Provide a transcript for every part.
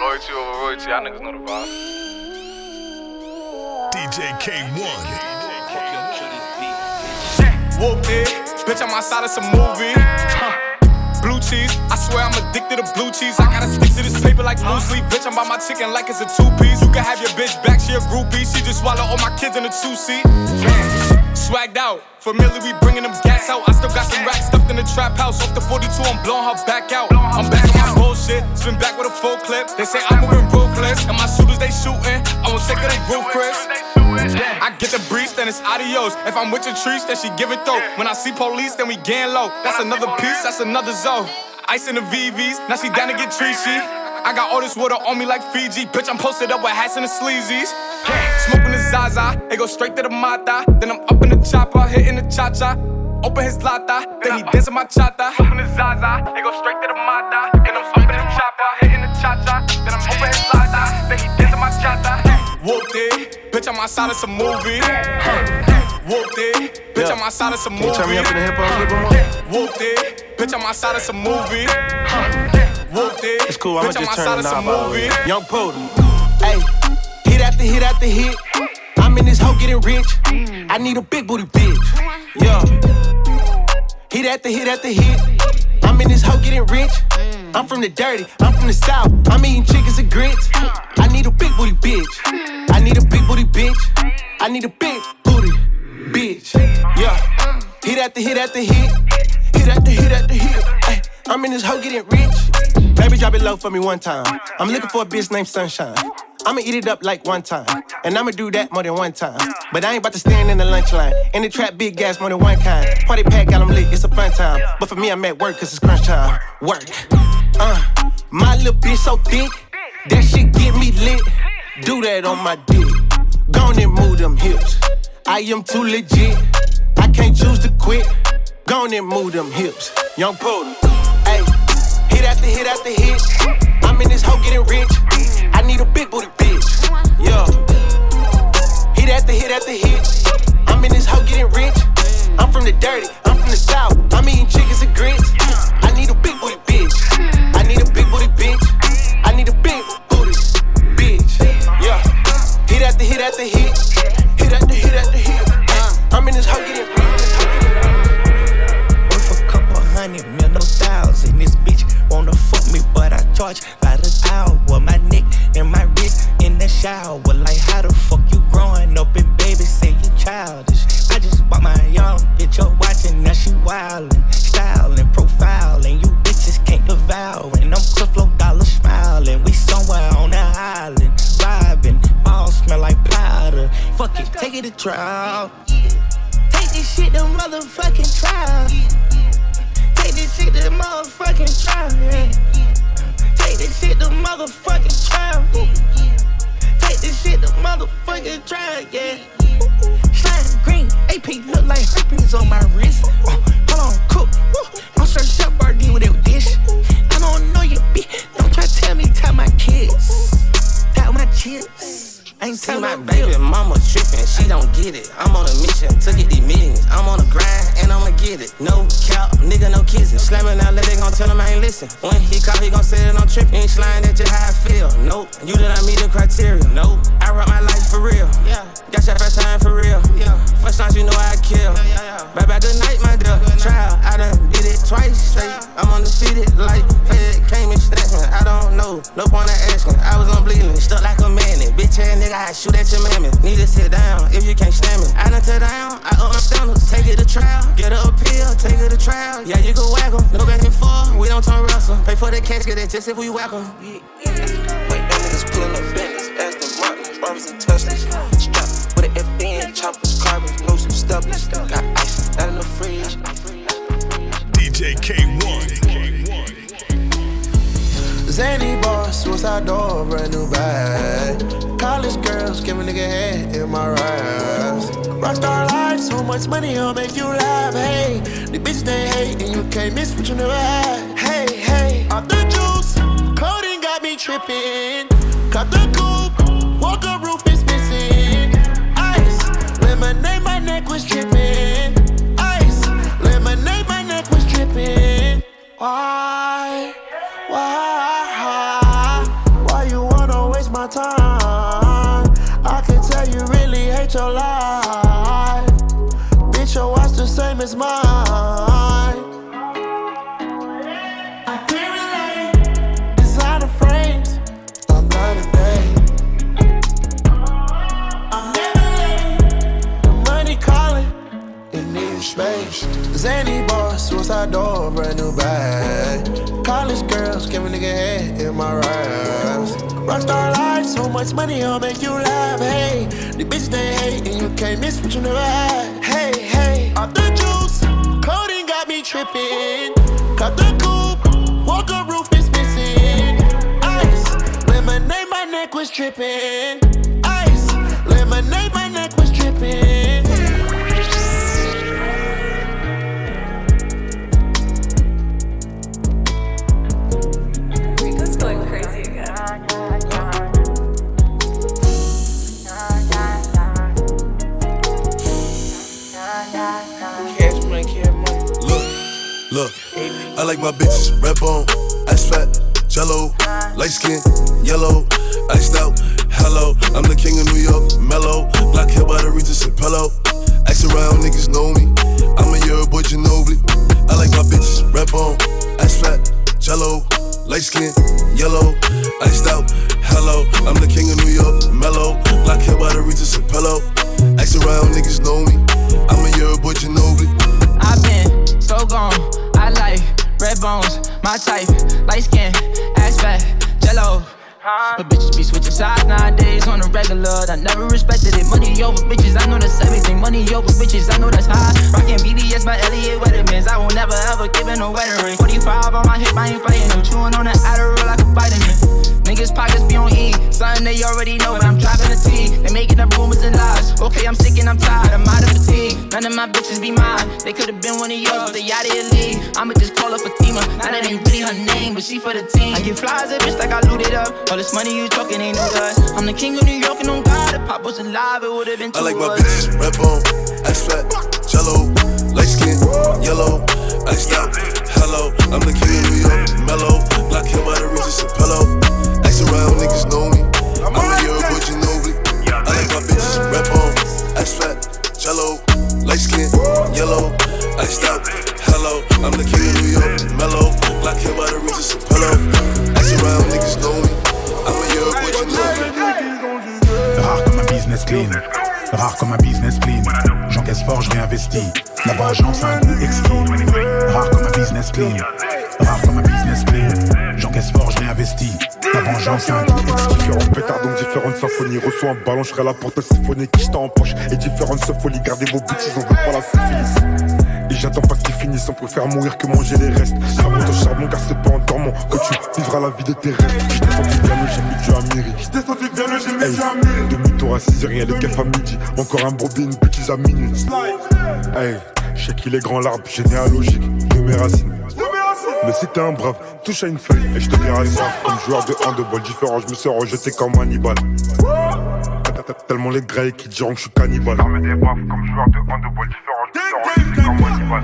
Loyalty over royalty, y'all niggas know the vibe. DJ K1. Whooped it, bitch, I'm outside of some movie. Blue cheese, I swear I'm addicted to blue cheese. I gotta stick to this paper like blue sleep. Bitch, I'm by my chicken like it's a two piece. You can have your bitch back, she a groupie. She just swallow all my kids in a two seat. Swagged out, familiar, we bringing them gas out. I still got some racks stuffed in the trap house. Off the 42, I'm blowing her back out. I'm back on my bullshit, spin back with a full clip. They say I'm moving ruthless, and my shooters they shooting. I won't take of they roof, Chris. I get the breeze, then it's adios. If I'm with your trees, then she give it though. When I see police, then we gang low. That's another piece, that's another zone. Ice in the VVs, now she down to get treachy. I got all this water on me like Fiji. Bitch, I'm posted up with hats and the sleazies. Smoking Zaza, it go straight to the Mata. Then I'm up in the chopper, hitting the cha cha. Open his lata, then he dancing my chata. Open the Zaza, it go straight to the Mata. Then I'm up in the chopper, hitting the cha cha. Then I'm open his lata, then he dancing my chata. Whooped it, bitch, I'm outside of some movie. Whooped it, bitch, I'm outside of some movie. Turn me up in the hip hop a little bit more. Whooped it, bitch, I'm outside of some movie. Whooped it, It's cool, I'ma I'm just turn outside the of some movie. Young Poodle. Hey, hit after hit after hit. I'm in this hoe getting rich. I need a big booty bitch. Yeah. Hit after hit after hit. I'm in this hoe getting rich. I'm from the dirty, I'm from the south. I'm eating chickens and grits. I need a big booty bitch. I need a big booty bitch. I need a big booty bitch. Yeah. Hit after hit after hit. Hit after hit after hit. I'm in this hoe getting rich. Baby, drop it low for me one time. I'm looking for a bitch named Sunshine. I'ma eat it up like one time. And I'ma do that more than one time. But I ain't about to stand in the lunch line. In the trap, big gas more than one kind. Party pack got 'em lit, it's a fun time. But for me, I'm at work cause it's crunch time. Work. Uh, my little bitch so thick. That shit get me lit. Do that on my dick. Gone and move them hips. I am too legit. I can't choose to quit. Gone and move them hips. Young Poodle. Hey, hit after hit after hit. I'm in this hoe getting rich. I need a big booty bitch. Yeah. Hit after hit after hit. I'm in this hoe getting rich. I'm from the dirty. I'm from the south. I'm eating chickens and grits. I need a big booty bitch. I need a big booty bitch. I need a big booty bitch. Yeah. Hit after hit after hit. Trial. Take this shit to motherfucking trial. Take this shit to motherfucking trial. Take this shit to motherfucking trial. Take this shit to motherfucking trial. Yeah. Slime green, AP look like herpes on my wrist. Uh, hold on, cook. I'm sure Chef Boyardee with that dish. I don't know you, bitch. Don't try to tell me tie my kids. Tie my chips. Ain't See my no baby bill. mama trippin', she don't get it. I'm on a mission to get these millions. I'm on a grind and I'ma get it. No cap, nigga, no kissing. Slamming out, let they gon' tell him I ain't listen. When he call, he gon' say that I'm trippin'. Ain't sliding, that's just how I feel. Nope, you did not meet the criteria. Nope, I rock my life for real. Yeah, got your first time for real. Yeah, first time you know I kill. Yeah, yeah, yeah. Bye bye, good night, my dear. Trial, I done did it twice straight. I'm undefeated like Fed came and snatched me. I don't know, no point in asking. I was on bleeding, stuck like a magnet. Bitch ass nigga, I shoot at your mammy. Need to sit down if you can't stand me. I done tear down, I up my standards. Take it to trial, get her appeal, take it to trial. Yeah, you can whack 'em, no back and forth. We don't turn wrestle. Pay for the cash, get it just if we whack 'em. Wait, them niggas pulling up Bentleys, Aston Martins, Barbers and Teslas. Strapped with an FN, choppers, carbons, no some stubblers. Got ice out in the fridge. DJ K1. Zany boss, suicide door, brand new bag. College girls, give a nigga head in my raps. Rockstar life, so much money, I'll make you laugh. Hey, the bitch they hate, and you can't miss what you never had. Hey, hey, off the juice, clothing got me tripping. Cut the coupe, walker roof is missing. Ice, lemonade, my neck was dripping. Ice, lemonade, my neck was dripping. Why? Why? Why you wanna waste my time? Suicide door, brand new bag. College girls, give a nigga head in my raps. Rockstar life, so much money, I'll make you laugh. Hey, the bitch they hate, and you can't miss what you never had. Hey, hey, off the juice, coding got me tripping. Cut the coupe, walker roof is missing. Ice, lemonade, my neck was dripping. Ice, lemonade, my neck was dripping. I like my bitches red bone, ass fat, jello, light skin, yellow, iced out. Hello, I'm the king of New York, mellow, black hair by the Regis and pillow. Ask around, niggas know me. I'm a year boy Ginobili. I like my bitches red bone, ass fat, jello, light skin, yellow, iced out. Hello, I'm the king of New York, mellow, black hair by the Regis and pillow. Ask around, niggas know me. I'm a year boy Ginobili. I've been so gone. I like red bones, my type, light skin, ass fat, jello. But bitches be switching sides nowadays on the regular. I never respected it. Money over bitches, I know that's everything. Money over bitches, I know that's high. Rockin' BBS by Elliot Weathermans. I will never ever give in a wedding ring. 45 on my hip, I ain't fighting them. Chewing on that Adderall like a vitamin. Niggas pockets be on E. Something they already know, but I'm dropping the T. They making up rumors and lies. Okay, I'm sick and I'm tired. I'm out of fatigue. None of my bitches be mine. They could've been one of yours, but they out of your league. I'ma just call her Fatima. Now that ain't really her name, but she for the team. I get flies, that bitch like I looted up. All this money you talking ain't no dust. I'm the king of New York and on God. If Pop was alive, it would've been two I like my of bitches red bone, ass fat, jello, light skin, yellow, iced out. Hello, I'm the king of New York, mellow, black hair by the Regis and pillow. Niggas know me. I'm a year boy Ginobili. I like my bitches red bone, ass fat, jello, light skin, yellow. Hello, I'm the king of New York, mellow, black hair by the and pillow. Ask around, niggas know me. I'm a year boy Ginobili. Rare comme un business clean, rare comme un business clean. J'encaisse fort, je réinvestis. La vengeance a un goût exquis. Rare comme un business clean, rare comme un J'encaisse fort, je réinvestis. La vengeance un. Différents pétards, donc différentes symphonies. Reçois un ballon, je serai là pour te siphonner. Qui en poche et différentes folies. Gardez vos bêtises, on veut pas la syphilis. Et j'attends pas qu'ils finissent, on préfère mourir que manger les restes. Ça monte au charbon car c'est pas en dormant que tu vivras la vie de tes rêves. Je descendu bien le j'ai mis du Amiri. Je descendu bien le j'ai mis du Amiri. Demi-tour à 6h, rien les keufs à midi. Encore un brodé, une bêtise à minuit. Hey, je sais qu'il est grand l'arbre généalogique de mes racines. Mais si t'es un brave, touche à une feuille et je te verrai grave Comme joueur de handball différent, je me suis rejeté comme Hannibal. Tellement les grailles qui diront que je suis cannibale. J'armais des braves comme joueur de handball différent, je me suis rejeté comme Hannibal.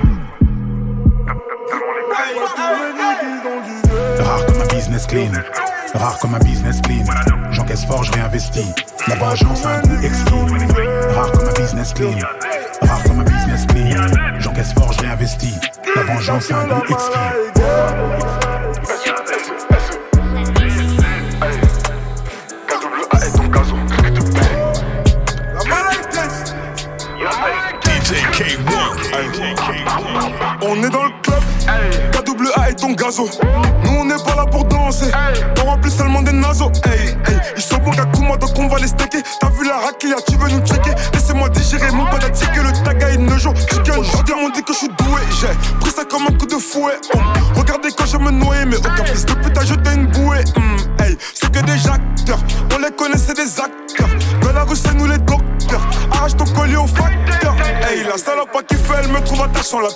Rare comme un business clean, rare comme un business clean. J'encaisse fort, je réinvestis. La vengeance a un goût exquis. Rare comme un business clean, rare comme un business clean. J'encaisse fort, je réinvestis. La vengeance un goût exquis. DJ K1. On est dans le club, double A ton gazo. Nous on n'est pas là pour danser. On remplit seulement des naseaux. Hey, hey. Ils sont bons à moi donc on va les stacker. T'as vu la raclia, tu veux nous checker? Laissez-moi digérer mon pas que le taga et ne joue. Aujourd'hui on dit que je suis doué. J'ai pris ça comme un coup de fouet. Hum. Regardez quand je me noyais, mais aucun fils de pute a jeté une bouée. Mmh. C'est que des acteurs, on les connaissait des acteurs. Dans la rue, c'est nous les docteurs. Arrache ton collier au facteur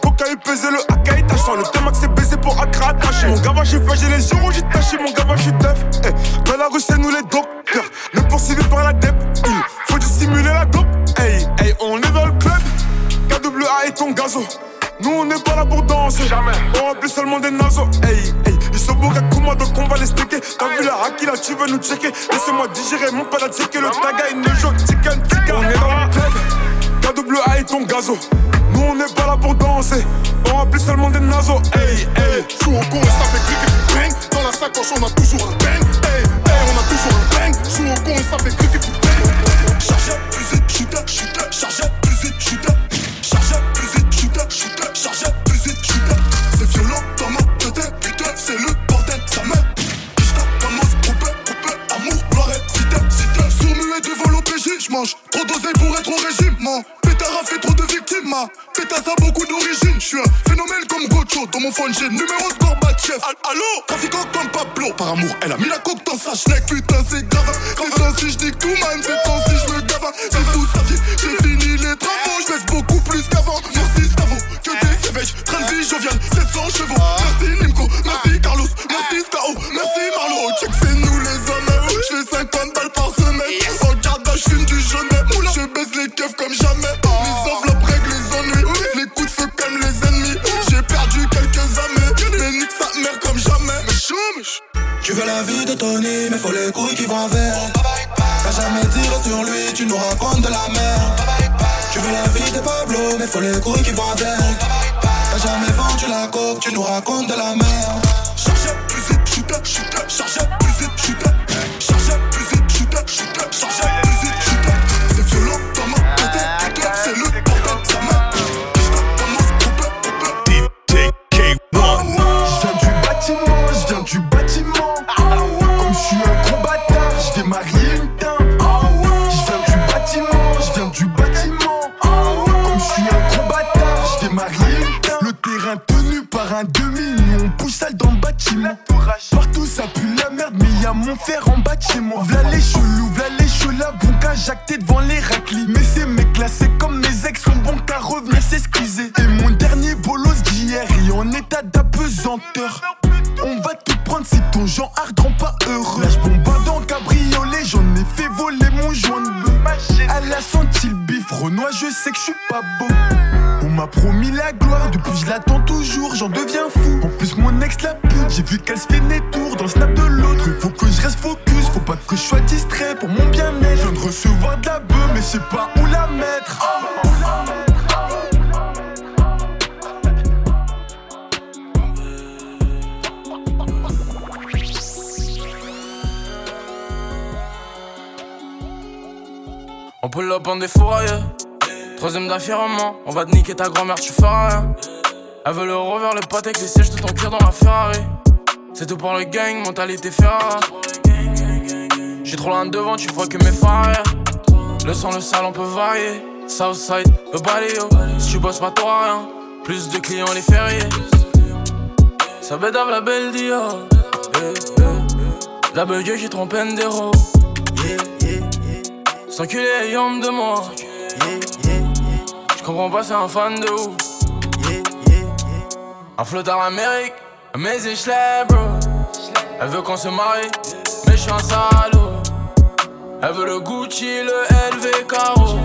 coca est pesée, le AK est tachant. Le T-Max c'est baisé pour Accra attaché. Mon gars, j'ai fait, j'ai les yeux rouges, j'ai taché. Mon gars, je suis teuf. Eh, dans la rue, c'est nous les docteurs. Le poursuivi par la dep. Il faut dissimuler la dope. Hey, hey, on est dans le club. KWA et ton gazo. Nous on n'est pas là pour danser. Jamais. On remplit seulement des naseaux. Hey, hey. Ils sont beaux Kuma donc on va l'expliquer. T'as vu la haki là, tu veux nous checker. Laissez-moi digérer mon pala checker. Le taga, il ne joue chicken, chicken. On est dans le club. KWA et ton gazo. Nous on n'est pas là pour danser. On remplit seulement des naseaux. Hey, hey. Joue au con et ça fait cricket bang. Dans la sacoche, on a toujours un bang. Hey, hey, on a toujours un bang. Joue au con et ça fait cricket bang. Chargeur, vite, shooter, shooter. Chargeur, devant l'OPJ, j'mange trop dosé pour être au régime, man. Pétard a fait trop de victimes, ma. Pétasse a beaucoup d'origine, j'suis un phénomène comme Gocho. Dans mon phone, j'ai le numéro de Gorbatchev. Allô? Trafiquant comme Pablo. Par amour, elle a mis la coque dans sa schneck, putain, c'est grave. C'est temps si j'dis tout, man, c'est temps si j'me gave. C'est vous saviez, j'ai fini les travaux, j'laisse beaucoup plus qu'avant. Merci, Stavo, que des éveils, train de vie jovial, 700 chevaux. Merci, Nimco, merci, Carlos, merci, Skao, merci, Marlo. Check, baisse les keufs comme jamais. Les enveloppes règlent les ennuis. Les coups de feu comme les ennemis. J'ai perdu quelques amis. Mais nique sa mère comme jamais. Tu veux la vie de Tony, mais faut les couilles qui vont avec. T'as jamais tiré sur lui, tu nous racontes de la merde. Tu veux la vie de Pablo, mais faut les couilles qui vont avec. T'as jamais vendu la coque, tu nous racontes de la merde. Un demi, nous on pousse sale dans le bâtiment. Partout ça pue la merde, mais y'a mon fer en bas. V'là les chelous, v'là les chelous, bon qu'à jacter devant les raclis. Mais ces mecs là, c'est comme mes ex sont bons qu'à revenir s'excuser. Et mon dernier bolos d'hier est en état d'apesanteur. On va te prendre si ton genre rend pas heureux. Là, j'bombarde en cabriolet, j'en ai fait voler mon joint de bœuf. Elle a senti le bif, Renoir, je sais que je suis pas beau. On m'a promis la gloire, depuis je l'attends j'en deviens fou. En plus, mon ex la pute, j'ai vu qu'elle se fait tours dans le snap de l'autre. Faut que je reste focus, faut pas que je sois distrait pour mon bien-être. Je viens de recevoir de la bœuf, mais je sais pas où la mettre. On pull up en défourailleux. Troisième d'affirmement, on va te niquer ta grand-mère, tu feras rien. Elle veut le rover, le pote avec les sièges de ton cœur dans la Ferrari. C'est tout pour le gang, mentalité Ferrari. J'ai trop loin devant, tu vois que mes phares. Le sang, le sale, on peut varier. Southside, le baléo. Si tu bosses pas, t'auras rien. Plus de clients les fériés. Ça bédave la belle Dior. Eh, eh. La beugue qui trompe Endero. Sans culé, ayant de moi. Je comprends pas, c'est un fan de ouf. Un flotteur Amérique, mais je l'ai, bro. Elle veut qu'on se marie, mais je suis un salaud. Elle veut le Gucci, le LV Caro.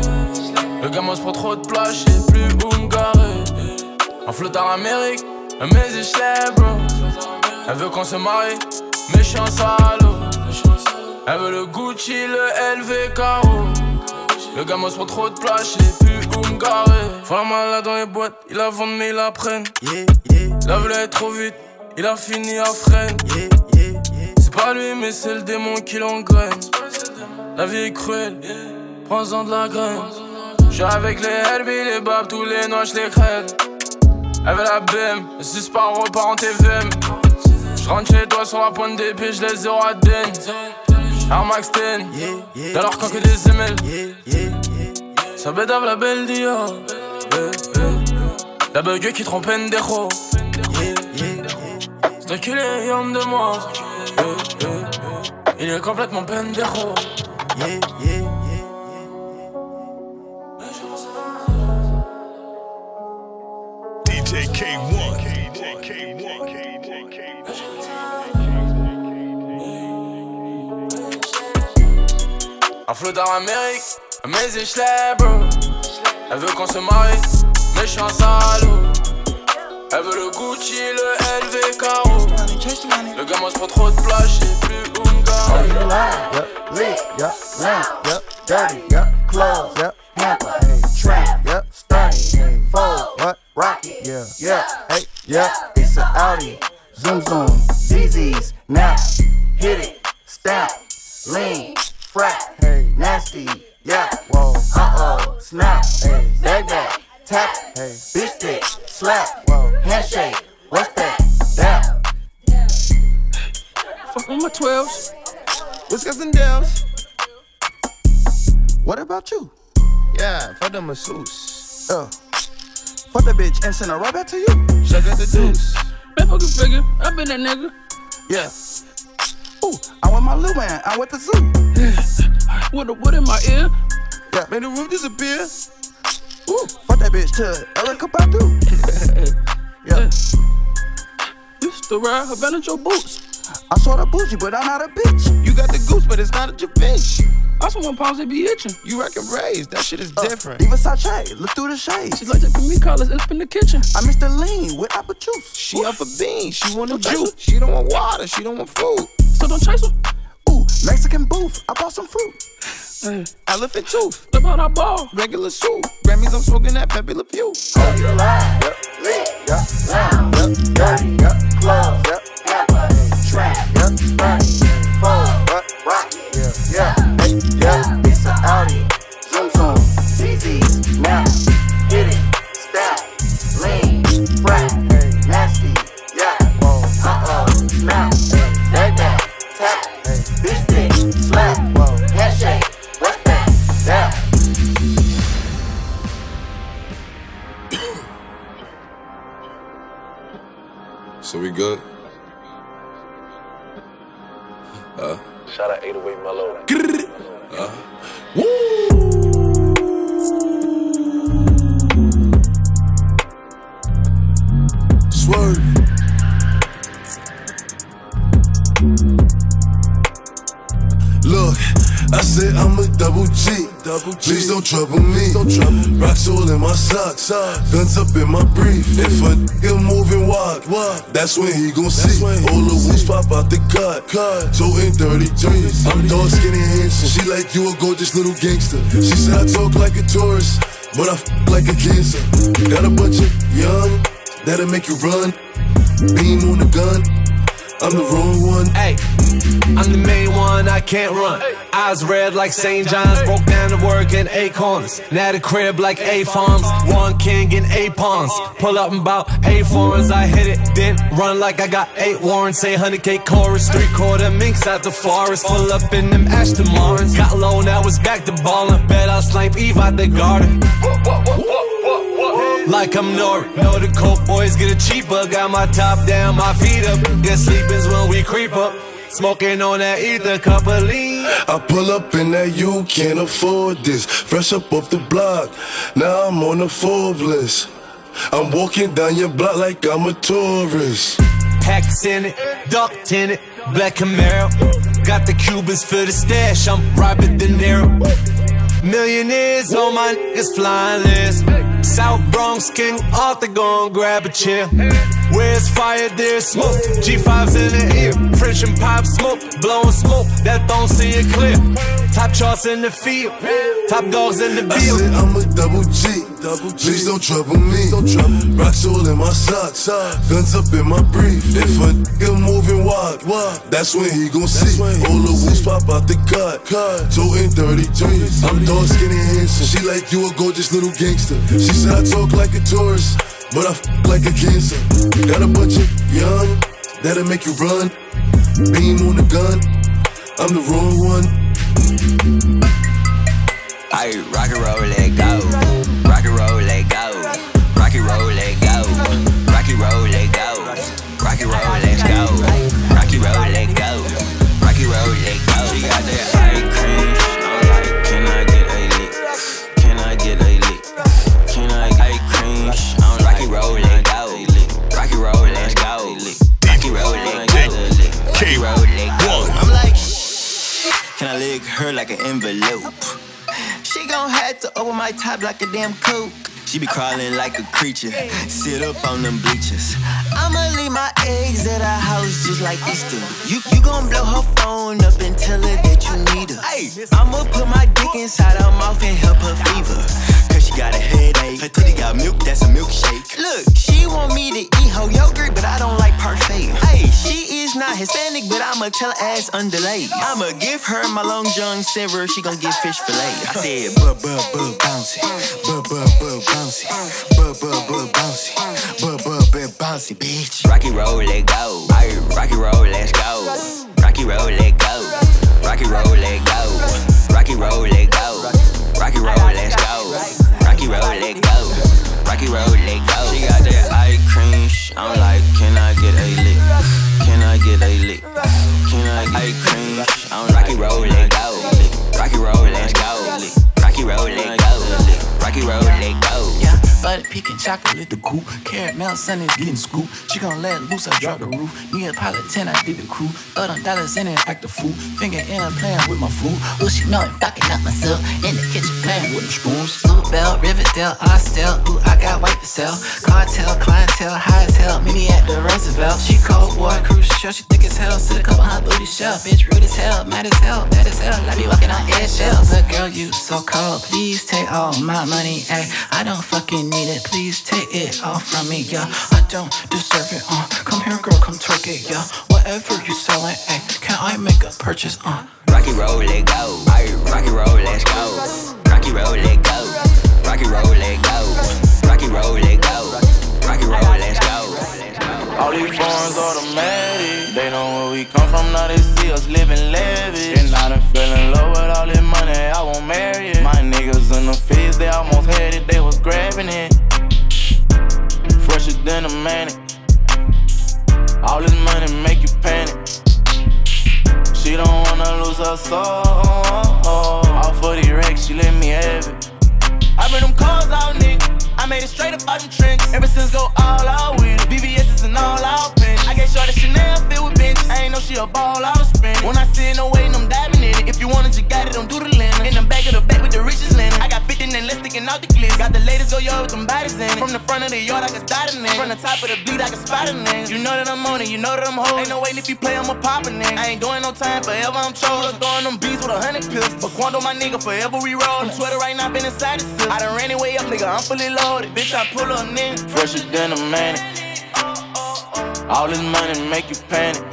Le gamin se prend trop de place, je sais plus où me garer. Un flotteur Amérique, mais je l'ai, bro. Elle veut qu'on se marie, mais je suis un salaud. Elle veut le Gucci, le LV Caro. Le gamin se prend trop de place, je sais plus me garer. Faut la malade dans les boîtes, il a vendu mais il la prenne. Il a voulu aller trop vite, il a fini à freine. C'est pas lui, mais c'est le démon qui l'engraine. La vie est cruelle, prends-en de la graine. J'suis avec les Herbie, les babs, tous les noix, j'les crève. Veut la BM, le suspens repart en TVM. J'rentre chez toi sur la pointe des pieds, j'les zéro à den. Air Max 10, dans leur camp que des ML. Ça bédave la belle Dior. La bug qui trompe Endero. Cet enculé est homme de moi. Il est complètement pendejo. Yeah, yeah. Un flot d'Amérique, mais je Elle veut qu'on se marie, mais je suis un salaud. Elle veut le Gucci, le LV Caro. Le gamin se prend trop de place, je sais plus où me garer. Yep, lit, yep, lamp, yep, dirty, yep, clothes, yep, hamper, hey, trap, yep, stunty, hey, fold, what, rocket, yeah, yeah, hey, yeah, it's a Audi, zoom zoom, ZZ's, now, hit it, stamp, lean, frat, hey, nasty, yeah, whoa, uh-oh, snap, hey, bag that, tap, hey, bitch stick, slap, whoa, handshake, what's that, dap, Fuck with my 12s. Whiskers and Dells. What about you? Yeah, fuck the masseuse. Uh, fuck the bitch and send her right back to you. Sugar the deuce. Man, fucking figure. I been that nigga. Yeah. Ooh, I want my little man. I went to zoo. With a wood in my ear. Yeah. Made the roof disappear. Ooh, fuck that bitch to Erykah Badu. yeah. Used to ride Havana Joe boots. I saw the bougie, but I'm not a bitch. You got the goose, but it's not a your fish. I want pounds they be itching. You reckon raised? That shit is Uh, different. Diva Sache, look through the shades. She like give me collars up in the kitchen. I miss the lean with apple juice. She up for beans. She want a juice. She don't want water. She don't want food. So don't chase her. Ooh, Mexican booth. I bought some fruit. Hey, Elephant tooth. look how I ball. Regular soup. Grammys, I'm smoking that Pepe Le Pew. Yep, lit, yep, lamb, yep, dirty, yep, clothes, yep, hamper, hey, trap, yep, stunty, fold, what, rocket, yeah, yeah, hey, yeah, it's a Audi, zoom zoom, ZZ's, now, So we good? Uh, Shout out 808 Melo. uh, woo! Please don't trouble me. Rocks all in my socks. Uh, guns up in my brief. If a nigga moving walk, that's when he gon' see. All the wounds pop out the cut. Toting 33. I'm dark skinny handsome. She like you a gorgeous little gangster. She said I talk like a tourist, but I f like a cancer. Got a bunch of young that'll make you run. Beam on the gun. I'm the wrong one. Hey, I'm the main one, I can't run. Eyes red like St. John's, broke down to work in eight corners. Now the crib like eight farms, one king and eight pawns. Pull up in bout eight foreigns, I hit it, then run like I got eight warrants. Say 100k chorus, three quarter minks out the forest. Pull up in them Aston Martins. Got low, now it's back to ballin'. Bet I'll snipe Eve out the garden. Like I'm Nori. Know the coke boys get a cheaper. Got my top down, my feet up. Get sleepins when we creep up. Smoking on that ether, cup of lean. I pull up in that you can't afford this. Fresh up off the block, now I'm on the Forbes list. I'm walking down your block like I'm a tourist. Packs in it, ducked in it, black Camaro. Got the Cubans for the stash, I'm Robert De Niro. Millionaires on my niggas flying list. South Bronx King Arthur gon' grab a chair. Where's fire, there's smoke. G5's in the ear. French and pop smoke, blowing smoke that don't see it clear. Top charts in the field, top dogs in the I field. said I'm a double G. Please don't trouble me. Rocks all in my socks. Guns up in my brief. If a nigga moving walk, that's when he gon' see. All the wounds pop out the cut. Toting 33. I'm dark skinny handsome. She like you a gorgeous little gangster. She said I talk like a tourist, but I f like a cancer. Got a bunch of young that'll make you run. Beam on the gun. I'm the wrong one. I rock and roll, let go. Rock and roll, let go. Rock and roll, let go. Rock and roll, let go. Lick her like an envelope? She gon' have to open my top like a damn coke. She be crawling like a creature, sit up on them bleachers. I'ma leave my eggs at her house just like Easter. You you gon' blow her phone up and tell her that you need her. I'ma put my dick inside her mouth and help her fever. She got a headache. Her titty got milk, that's a milkshake. Look, she want me to eat her yogurt, but I don't like parfait. Hey, she is not Hispanic, but I'ma tell her ass underlay. I'ma give her my long john silver, she gon' get fish fillet. I said, buh, buh, buh, bouncy. Buh, buh, buh, bouncy. Buh, buh, buh, bouncy. Buh, buh, buh, bouncy, bitch. Rocky roll, let go. Rocky roll, let's go. Rocky roll, let go. Rocky roll, let go. Rocky roll, let go. Rocky roll, let's go. Rocky roll, let go. Rocky roll, let go. She got that eye cream. I'm like, can I get a lick? Can I get a lick? Can I get eye cream? I'm Rocky roll, let go. Rocky roll, let's go. Rocky road, let go. Rocky road, let go. Yeah, butter pecan chocolate the cool. Caramel sun is getting scoop. She gon' let loose, I drop the roof. Neapolitan, I did the crew. Throw them dollars in and act the fool. Finger in her playing with my food. Oh, she know I'm fucking up myself. In the kitchen playing with the spoons. Blue Bell, Riverdale, Austell. Ooh, I got white for sale. Cartel, clientele, high as hell. Me at the Roosevelt. She cold war, cruise shell. She thick as hell. Sit a couple hundred booty shell. Bitch, rude as hell. Mad as hell. Bad as hell. I be walking on eggshells. But girl, you so cold. Please take all my money. Ay, I don't fucking need it. Please take it all from me, yeah. I don't deserve it, uh. Come here, girl, come twerk it, yeah. Whatever you selling, ay, can I make a purchase, uh? Rocky roll, let go. Rocky roll, let's go. Rocky roll, let go. Rocky roll, let go. Rocky roll, let go. Rocky roll, let's go. All these foreigns automatic. They know where we come from, now they see us living lavish. And I done fell in love with all this money, I won't marry it. My niggas in the fields, they almost had it, they was grabbing it. Fresher than a manic. All this money make you panic. She don't wanna lose her soul. All for the wreck, she let me have it. I bring them cars out, nigga. I made it straight up out the trench. Ever since go all out with go with them bodies in it. From the front of the yard, I can start it in. From the top of the beat, I can spot it in. You know that I'm on it, you know that I'm holding. Ain't no waiting if you play, I'ma pop. I ain't doing no time forever, I'm chosen. Throwing them beats with a hundred pills. But Quando, my nigga, forever we rollin'. Twitter right now, been inside the seal. I done ran it way up, nigga, I'm fully loaded. Bitch, I pull up, nigga. Fresher than a manic. All this money make you panic.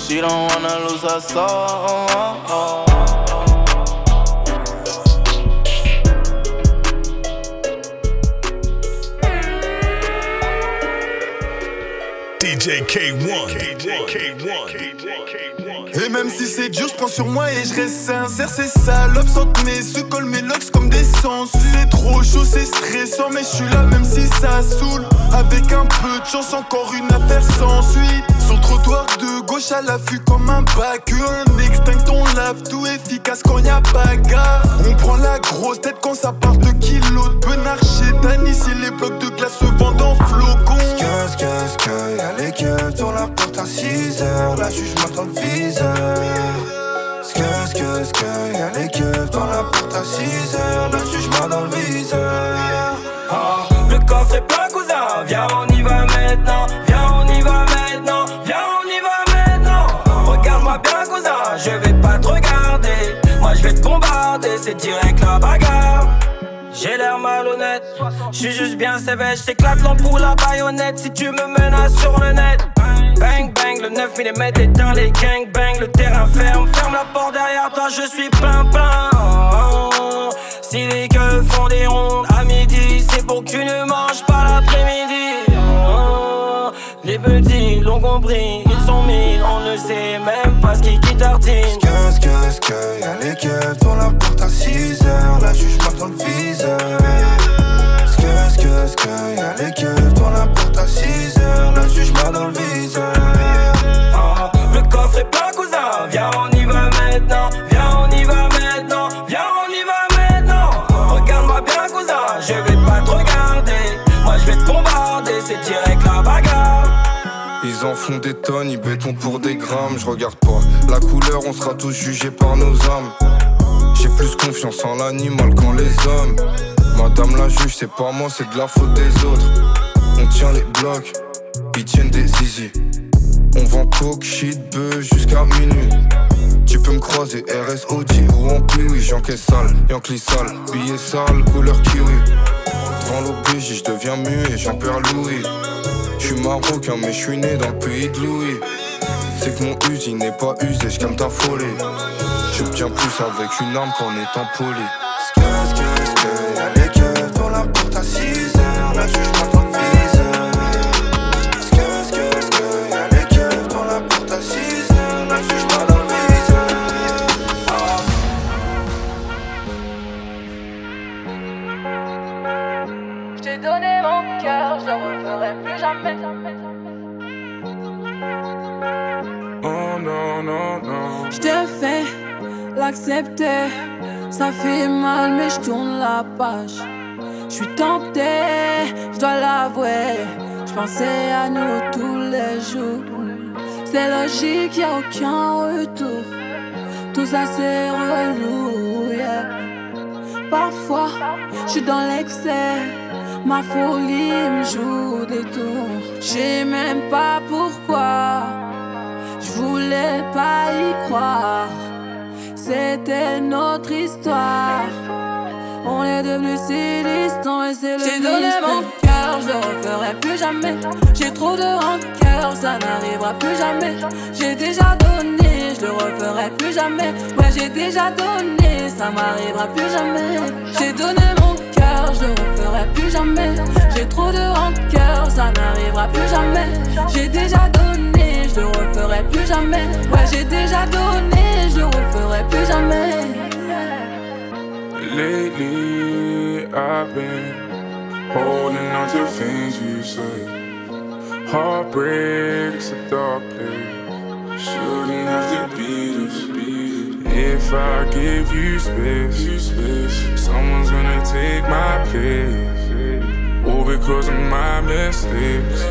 She don't wanna lose her soul. DJ K1. DJ K1. Et même si c'est dur, je prends sur moi et je reste sincère. C'est salope, sentent mes sous, colle mes locks comme des sens. C'est trop chaud, c'est stressant, mais je suis là même si ça saoule. Avec un peu de chance, encore une affaire sans suite. Sur trottoir de gauche à l'affût comme un bac. Un extinct, on lave tout efficace quand y a bagarre. On prend la grosse tête quand ça part de kilos de benard chez Dan. Ici, les blocs de glace se vendent en flocons. Qu'est-ce qu'est-ce que y'a les keufs dans la porte à 6h La juge dans le viseur. Qu'est-ce qu'est-ce que y'a les keufs dans la porte à 6h La juge dans le viseur. Ah, Le coffre est plein cousin, viens on y va maintenant. Viens on y va maintenant, viens on y va maintenant. Regarde-moi bien cousin, je vais pas te regarder. Moi je vais te bombarder, c'est direct la bagarre j'ai l'air malhonnête, je suis juste bien sévère, j'éclate l'ampoule à baïonnette si tu me menaces sur le net. Bang bang, le 9 mm est dans les gangbang, le terrain ferme, ferme la porte derrière toi, je suis plein plein. Si les gueules font des rondes à midi, c'est pour que tu ne manges pas l'après-midi. Les petits l'ont compris, ils sont mille, on ne sait même pas ce qui qui tartine. Qu'est-ce que y'a les keufs dans la porte à 6h La juge dans le viseur. Qu'est-ce que y'a les keufs dans la porte à 6h La juge dans le viseur Ils ont font des tonnes, ils béton pour des grammes. Je regarde pas la couleur, on sera tous jugés par nos âmes. J'ai plus confiance en l'animal qu'en les hommes. Madame la juge, c'est pas moi, c'est de la faute des autres. On tient les blocs, ils tiennent des zizi. On vend coke, shit, bœuf jusqu'à minuit. Tu peux me croiser RS Audi ou en oui j'encaisse sale, Yankee sale, billet sale, couleur kiwi. Devant l'OBJ, je deviens muet, j'en perds Louis. Je suis marocain, mais je suis né dans le pays de Louis. C'est que mon usine n'est pas usé, j'calme ta folie. J'obtiens plus avec une arme qu'en étant poli. Je suis tentée, je dois l'avouer. Je pensais à nous tous les jours. C'est logique, y a aucun retour. Tout ça c'est relou, yeah. Parfois, je suis dans l'excès. Ma folie me joue des tours. Je sais même pas pourquoi. Je voulais pas y croire. C'était notre histoire. On est devenus si distants et c'est le J'ai donné mon cœur, je le referai plus jamais. J'ai trop de rancœur, ça n'arrivera plus jamais. J'ai déjà donné, je le referai plus jamais. Ouais, j'ai déjà donné, ça m'arrivera plus jamais. J'ai donné mon cœur, je le referai plus jamais. J'ai trop de rancœur, ça n'arrivera plus jamais. J'ai déjà donné, je le referai plus jamais. Ouais, j'ai déjà donné, je le referai plus jamais. Lately, I've been holding on to things you said. Heartbreak's a dark place. Shouldn't have to be this. If I give you space, someone's gonna take my place. All because of my mistakes.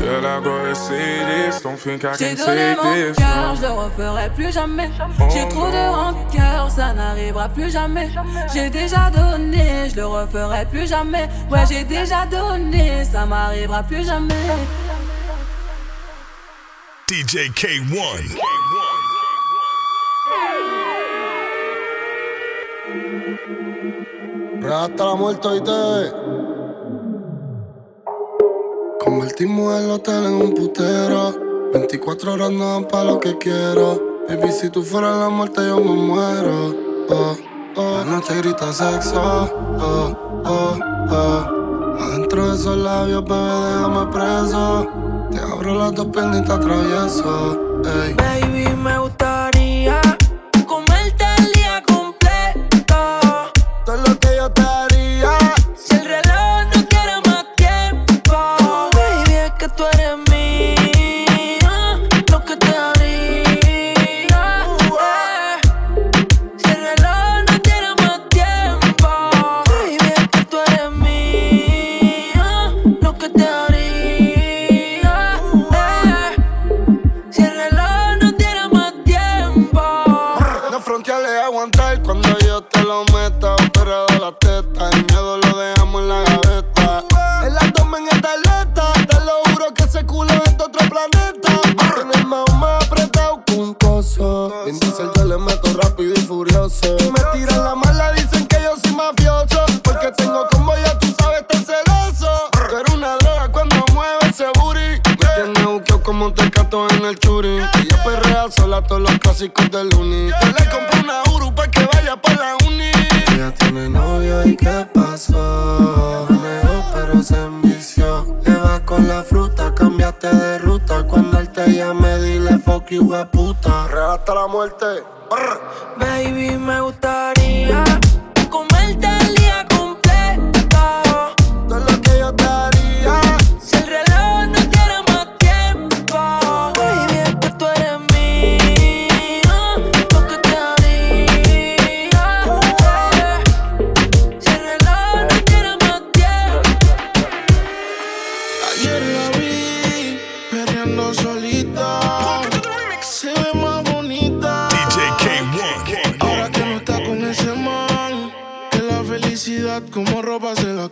Girl, I gotta say this. Don't think I J'ai can donné mon cœur, je le referai plus jamais. J'ai trop de rancœur, ça n'arrivera plus jamais. J'ai déjà donné, je le referai plus jamais. Ouais, j'ai déjà donné, ça m'arrivera plus jamais. DJ K1. Hasta la muerte. Convertimos el hotel en un putero. 24 horas no dan pa' lo que quiero. Baby, si tú fueras la muerte, yo me muero. Oh, oh. La noche grita sexo. Oh, oh, oh. Adentro de esos labios, bebé, déjame preso. Te abro las dos piernas y te atravieso. Ey. Baby, me gustaría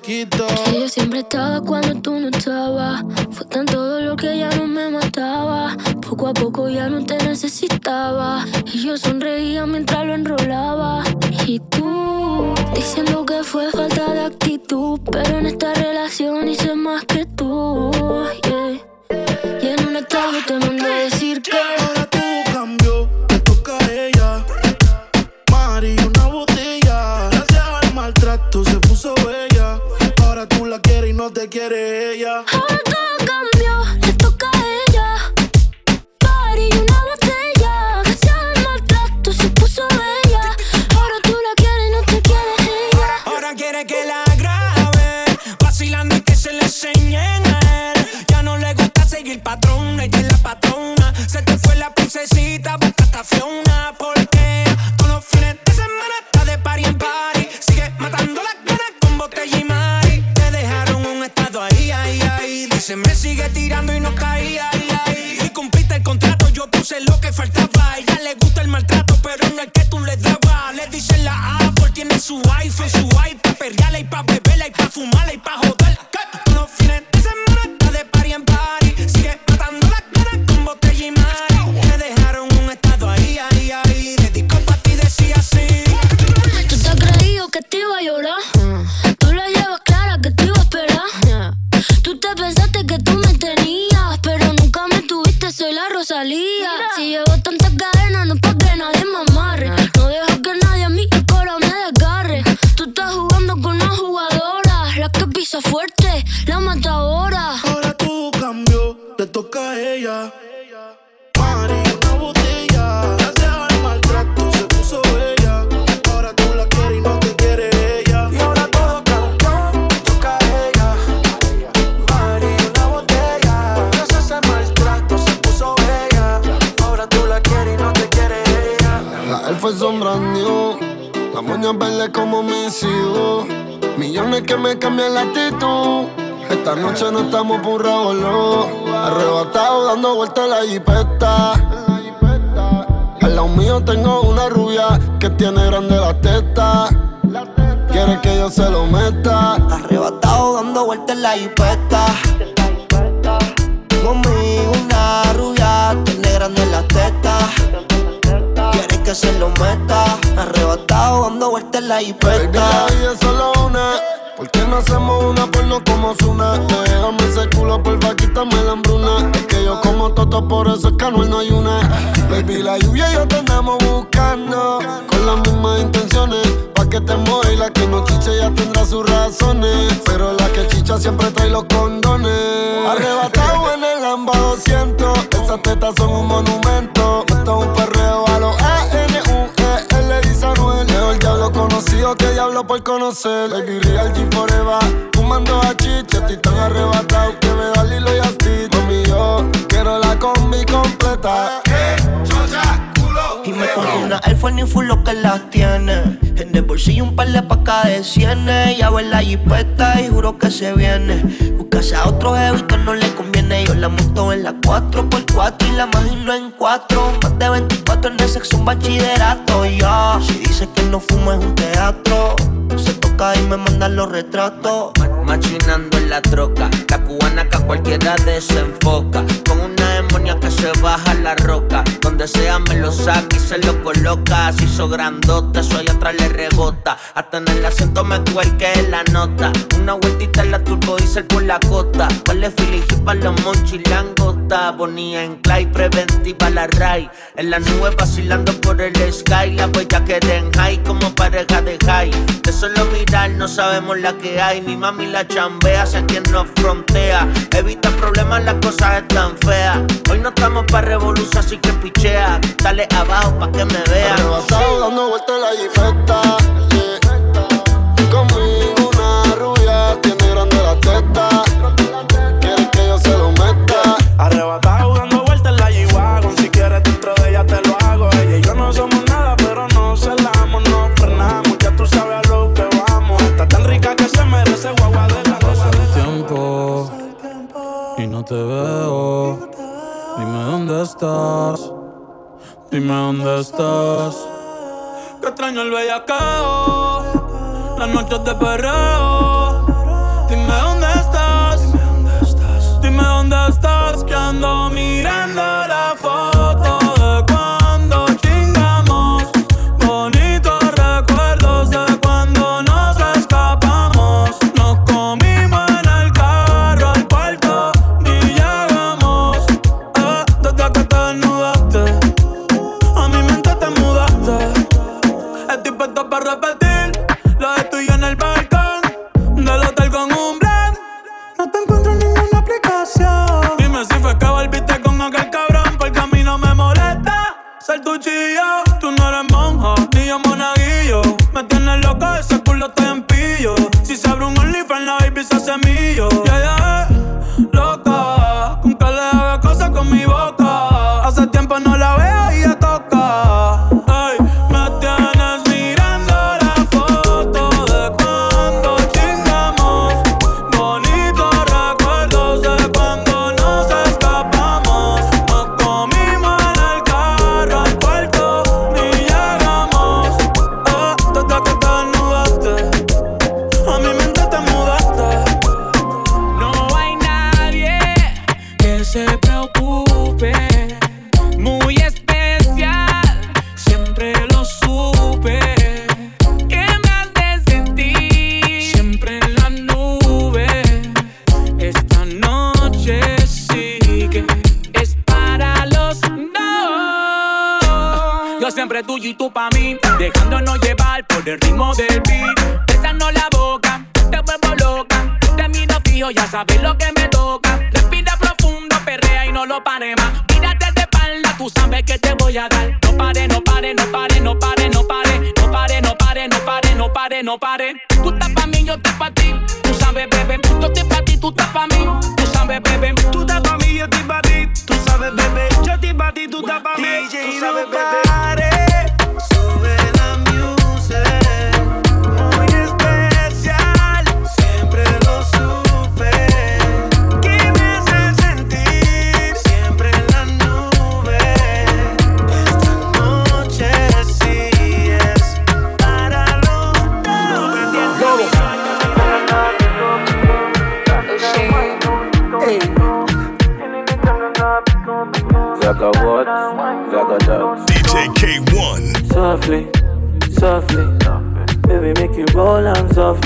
Que yo siempre estaba cuando tú no estabas. Fue tanto dolor que ya no me mataba. Poco a poco ya no te necesitaba. Y yo sonreía mientras lo enrolaba. Y tú, diciendo que fue falta de actitud. Pero en esta relación hice más que tú. yeah. Verde como hijos. Millones que me cambian la actitud. Esta noche no estamos por un revolú. Arrebatado dando vueltas en la jipeta. Al lado mío tengo una rubia que tiene grande la teta. Quiere que yo se lo meta. Arrebatado dando vueltas en la jipeta. Conmigo una rubia, tiene grande la teta. Que se lo meta. Arrebatado dando vueltas en la Baby, jipeta. la solo una. ¿Por qué no hacemos una porno como Zuna? Déjame ese culo, porfa, quítame la hambruna. Es que yo como toto, por eso es que no hay una. Baby, la lluvia y yo te andamos buscando. Con las mismas intenciones. Pa' que te mueva y la que no chiche ya tendrá sus razones. Pero la que chicha siempre trae los condones. Arrebatado en el Lamba 200. Esas tetas son un monumento. Esto es un conocido que diablo por conocer. Baby, real G forever. Fumando a chicha, estoy tan arrebatado que me da Lilo y Asti. Mami, yo quiero la combi completa. Y me compro una Air Force full lo que las tiene. En el bolsillo un par de pacas de cienes. Ya ve la jipeta y juro que se viene. Buscase a otro jevito no le conviene. Yo la monto en la 4x4 y la imagino en 4. Más de 24 en el sexo un bachillerato. Ya, si dice que no fumo es un teatro. Se toca y me mandan los retratos. Machinando en la troca, la cubana que a cualquiera desenfoca. Que se baja la roca. Donde sea me lo saca y se lo coloca. Si hizo grandote, eso atrás le rebota. Hasta en el acento me cuelque la nota. Una vueltita en la turbo diesel por la costa. Vale filijí para los monchis langota. Bonía en clay, preventiva la ray. En la nube vacilando por el sky. La huella que en high como pareja de high. De solo mirar no sabemos la que hay. Mi mami la chambea, sé quien nos frontea. Evita problemas, las cosas están feas. Hoy no estamos para revolución, así que pichea. Dale abajo pa' que me vean. Arrebatado dando vueltas en la jipeta. yeah. Conmigo una rubia tiene grande la teta. Quiere que yo se lo meta. Arrebatado dando vueltas en la G-Wagon. Si quieres dentro de ella te lo hago. Ella y yo no somos nada, pero no celamos, no frenamos. Ya tú sabes a lo que vamos. Está tan rica que se merece guagua de la Pasa el tiempo y no te veo. Estás. Dime dónde estás. Que extraño el bellacao. las noches de perreo. Dime dónde estás, dime dónde estás, que ando mirando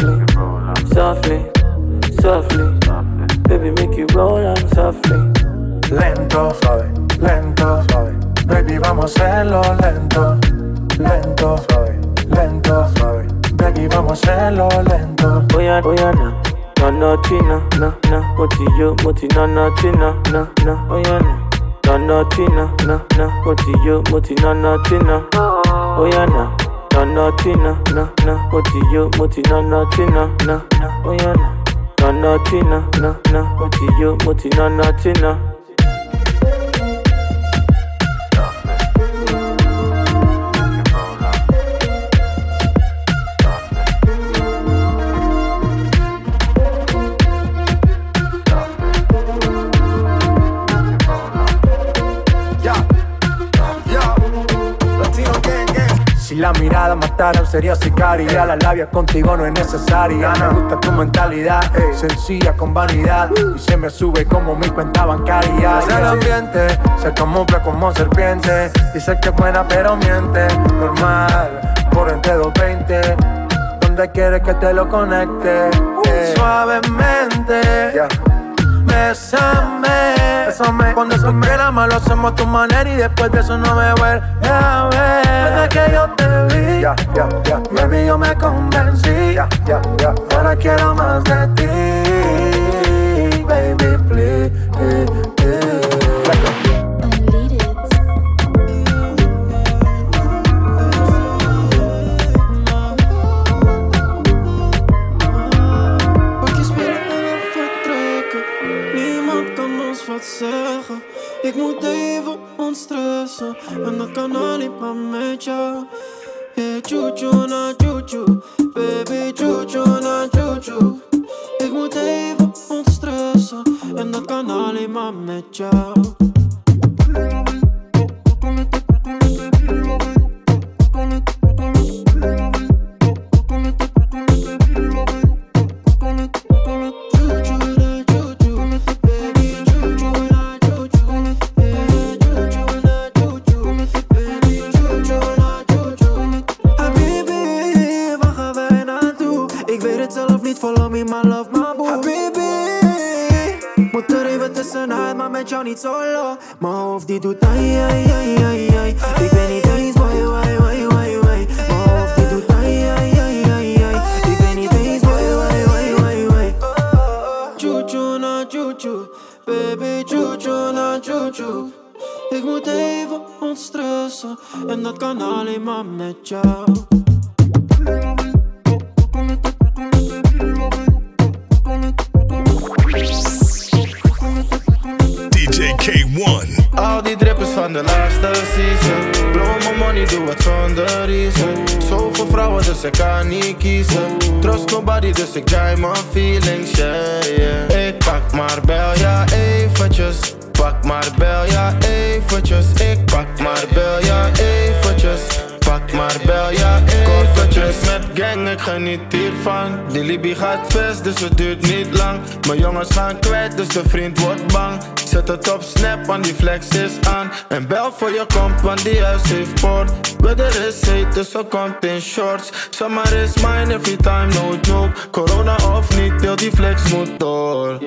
softly. Softly, softly. Baby, make you roll on softly. Lento, suave, lento, suave. Baby, vamos a hacerlo lento, lento, suave, lento, suave. Baby, vamos a hacerlo lento. Oh yeah, oh yeah, nah. No, no, Tina, no, no. Moti yo, moti, no, no, Tina, no, no. Oh yeah, nah. No, no, Tina, no, no. Moti yo, moti, no, no, Tina. Oh yeah, nah. No, no, Tina, no. Moti yo, moti, no, no, Tina, no, no. Oh yeah. No, no, Tina, no, no. No. Si mirada matara sería sicaria. La labia contigo no es necesaria. Me gusta tu mentalidad Sencilla con vanidad. Y se me sube como mi cuenta bancaria. Es el ambiente Se camufla como serpiente. Dice que es buena pero miente. Normal Por entre 220 Donde quieres que te lo conecte Eh, Suavemente Bésame, bésame. Cuando tú quieras más lo hacemos a tu manera Y después de eso no me vuelves a ver. Desde que yo te vi ya, ya, Baby, yo me convencí. Ahora quiero más de ti. Baby, please Ik moet even ontstressen. En dat kan alleen maar met jou. Hey, choo na choo Baby, choo na choo Ik moet even ontstressen. En dat kan alleen maar met jou is aan. En bel voor je komt, want die huis heeft poort. Weather is heet, in shorts. Summer is mine every time, no joke. Corona of niet, heel die flex moet door.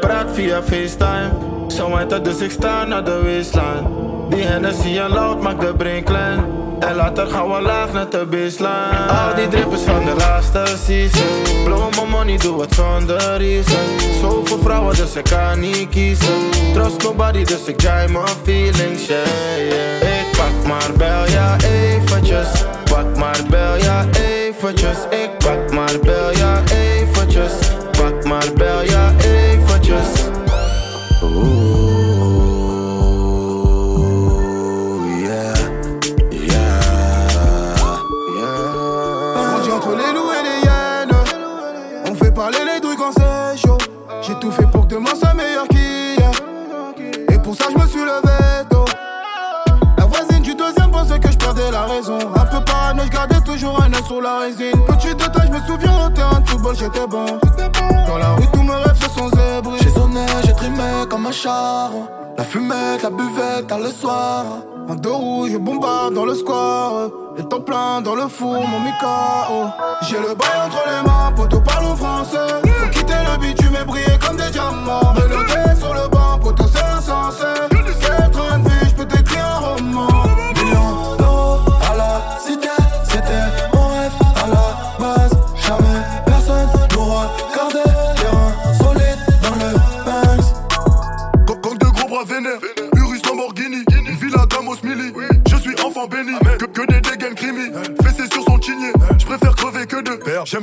Praat via FaceTime. Zo heet het, dus ik sta naar de waistline. Die Hennessy en loud maakt de brain klein. En later gaan we laag naar de baseline. Al die drippers van de laatste season. Blow my money, doe het zonder reason. Zoveel vrouwen, dus ik kan niet kiezen. Trust nobody, dus ik jij mijn feelings, yeah. Ik pak maar bel, ja eventjes. Pak maar bel, ja eventjes. Ik pak maar bel, ja. Pak maar bel, ja eventjes. Grandi entre les loups et les hyènes. On fait parler les douilles quand c'est chaud. J'ai tout fait pour que demain soit meilleur qu'hier. Et pour ça, je me suis levé tôt. La voisine du deuxième pensait que je perdais la raison. Un peu parano, je gardais toujours un œil sur la résine. Souviens au terrain de football, j'étais bon. Dans la rue, tous mes rêves sont zébrés. J'ai sonné, j'ai trimé comme un char. La fumette, la buvette, tard le soir. En deux roues, je bombarde dans le square. Le temps plein dans le four, mon Mikao. J'ai le bail entre les mains, poteau parle français. Faut quitter le bitume et briller comme des diamants.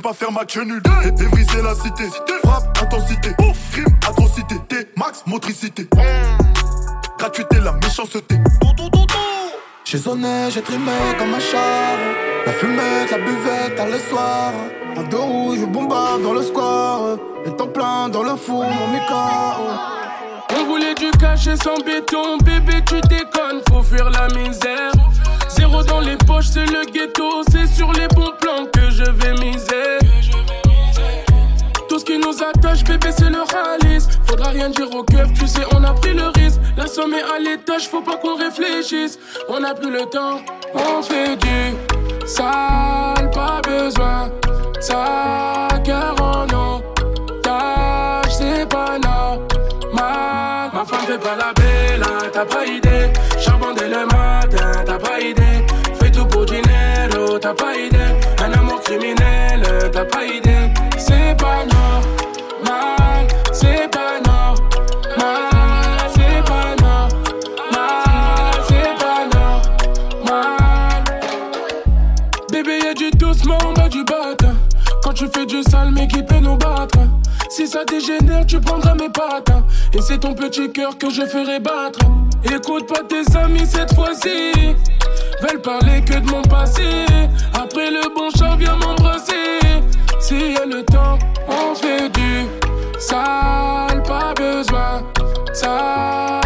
Pas faire match nul et, et briser la cité. Frappe, intensité, crime, atrocité, T, max, motricité. Gratuité, la méchanceté. J'ai sonné, j'ai trimé comme un char. La fumette, la buvette, tard le soir. En deux roues, je bombarde dans le square. Le temps plein dans le four, mon Mikao. On voulait du cachet sans béton, bébé tu déconnes, faut fuir la misère. Zéro dans les poches, c'est le ghetto, c'est sur les bons plans que je vais miser. Tout ce qui nous attache, bébé, c'est le ralice. Faudra rien dire au keuf, tu sais, on a pris le risque. La somme est à l'étage, faut pas qu'on réfléchisse. On a plus le temps, on fait du sale, pas besoin. Ça, Si ça dégénère, tu prendras mes pattes. Et c'est ton petit cœur que je ferai battre. Écoute pas tes amis cette fois-ci. Veulent parler que de mon passé. Après le bon chat, viens m'embrasser. S'il y a le temps, on fait du sale, pas besoin. Ça,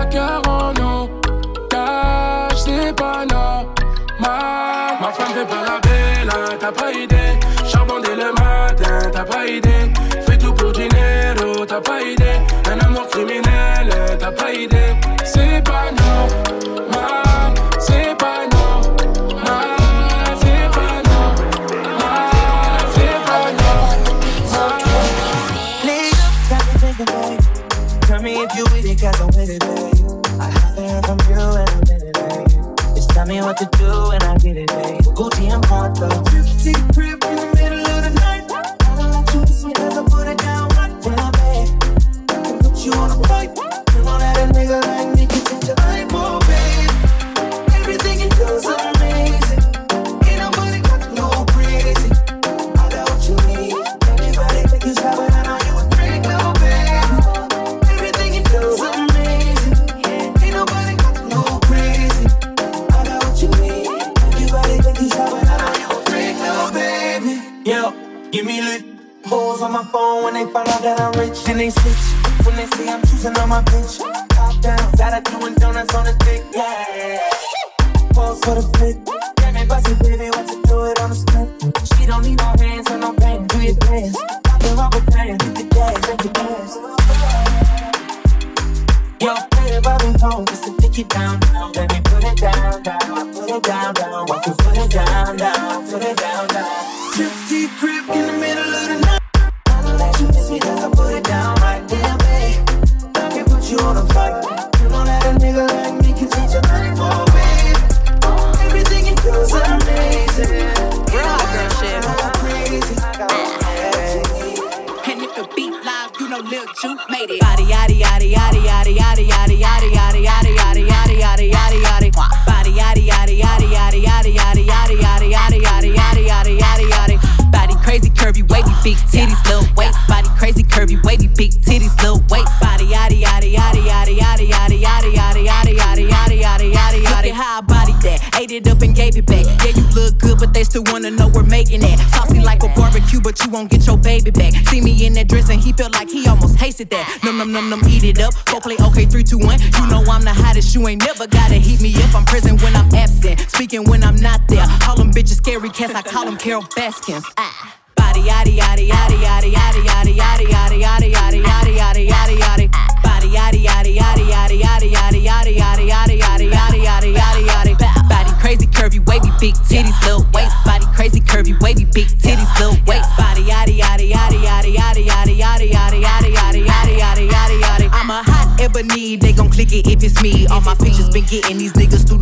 call them Carole Baskins. Ah. Body yaddy yaddy yaddy yaddy yaddy yaddy yaddy yaddy yaddy yaddy yaddy yaddy yaddy yaddy. Body yaddy yaddy yaddy yaddy yaddy yaddy yaddy yaddy yaddy yaddy yaddy yaddy yaddy yaddy. Body crazy curvy wavy big titties little waist. Body crazy curvy wavy big titties little waist. Body yaddy yaddy yaddy yaddy yaddy yaddy yaddy yaddy yaddy yaddy yaddy yaddy yaddy yaddy. I'm a hot ebony, they gon' click it if it's me. All my pictures been getting these niggas through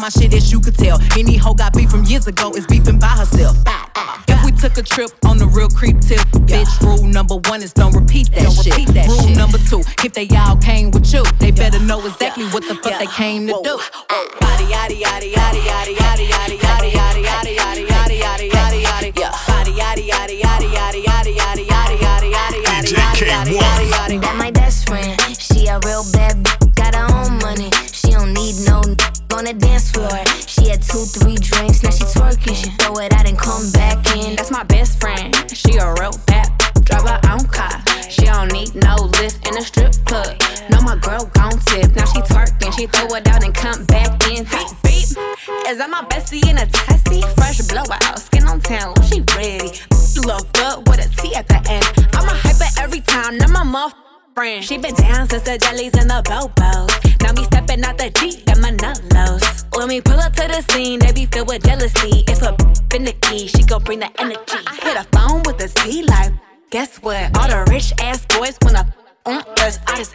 my shit as you could tell. Any hoe got beef from years ago is beefing by herself. If we took a trip on the real creep tip, bitch, rule number one is don't repeat that shit. repeat that rule shit. number two, if they all came with you, they better know exactly what the fuck they came to do. Body yaddy yaddy yaddy yaddy yaddy yaddy yaddy yaddy yaddy yaddy yaddy yaddy yaddy yaddy. Body yaddy yaddy yaddy yaddy yaddy yaddy yaddy yaddy yaddy yaddy yaddy yaddy yaddy. That my best friend. In a strip club. No, my girl gon' tip. Now she twerking, she throw it out and come back in. Beep, beep. Is that my bestie in a tessie? Fresh blowout, skin on town, she ready. Look good with a T at the end. I'm a hyper every time, now my muff friend. She been down since the jellies and the bobos. Now me stepping out the Jeep, got my nut lows. When we pull up to the scene, they be filled with jealousy. If a finicky, she gon' bring the energy. I hit a phone with a Z like, guess what? All the rich ass boys wanna on us. I just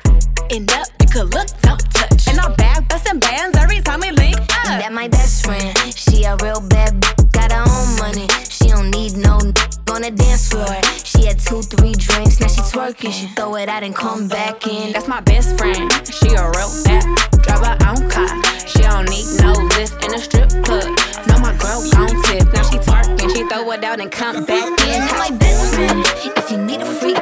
end up, you could look, don't touch. And I'm back busting bands every time we link up. That my best friend. She a real bad b- got her own money. She don't need no n- on the dance floor. She had two, three drinks, now she twerking. She throw it out and come back in. That's my best friend. She a real bad drive her own car. She don't need no lift in a strip club. No, my girl gon' tip. Now she twerking, she throw it out and come back in. That my best friend. If you need a freak,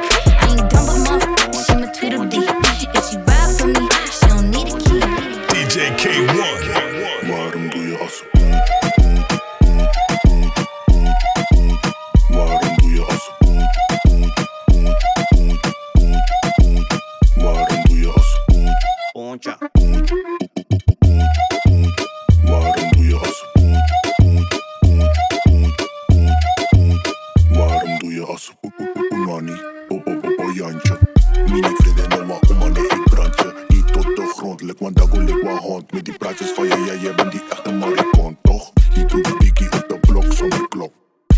want dago lik wa hond die praatjes van ja die echte toch? Doet de biggie op de blok zonder klok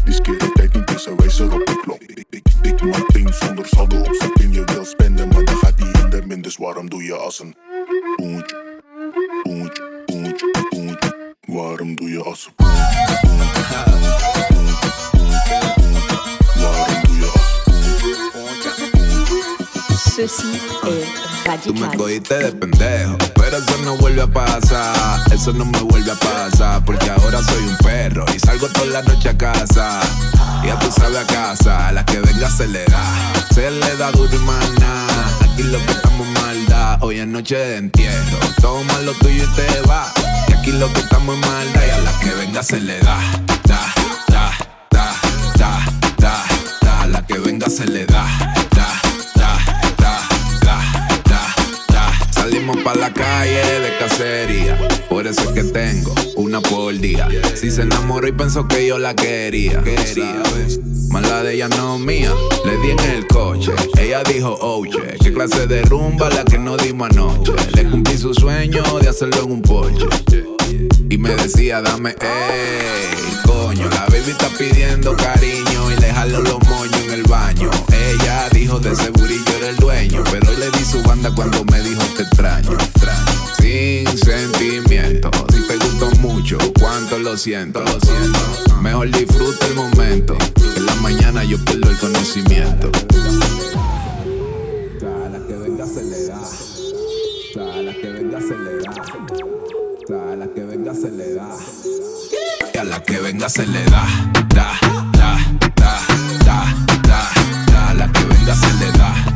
Die tijd is een wijzer op de klok Ik, ik, ik maak ding zonder saldo op zijn Je wil spenden maar dan gaat die in de min Dus waarom doe je als een Oentje, oentje, oentje, oentje Waarom doe je als cogiste de Eso no me vuelve a pasar, porque ahora soy un perro y salgo toda la noche a casa. Ya tú sabes a casa, a la que venga se le da. Se le da duro. Aquí lo que estamos es maldad. Hoy es noche de entierro. Toma lo tuyo y te va. Y aquí lo que estamos es. Y a la que venga se le da. Da, da, da, da, da, da. A la que venga se le da, Salimos pa' la calle de cacería. Por eso es que tengo una por día. Si se enamoró y pensó que yo la quería. Quería. Mala de ella no mía. Le di en el coche. Ella dijo, oye, qué clase de rumba la que no dimos anoche. Le cumplí su sueño de hacerlo en un Porsche. Y me decía, dame, ey, coño. La baby está pidiendo cariño y le jalo los moños en el baño. Ella dijo, de seguro yo era el Pero le di su banda cuando me dijo, te extraño. Sin sentimiento. Si te gustó mucho, cuánto lo siento, lo siento. Mejor disfruta el momento. En la mañana yo pierdo el conocimiento. A la que venga se le da. A la que venga se le da. A la que venga se le da. A la que venga se le da. Da, da, da, da, da, da. A la que venga se le da,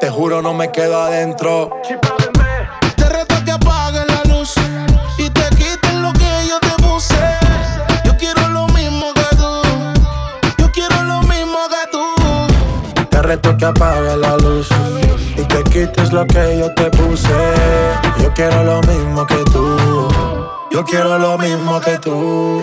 Te juro, no me quedo adentro. Te reto que apagues la luz y te quites lo que yo te puse. Yo quiero lo mismo que tú. Yo quiero lo mismo que tú. Te reto que apague la luz y te quites lo que yo te puse. Yo quiero lo mismo que tú. Yo quiero lo mismo que tú.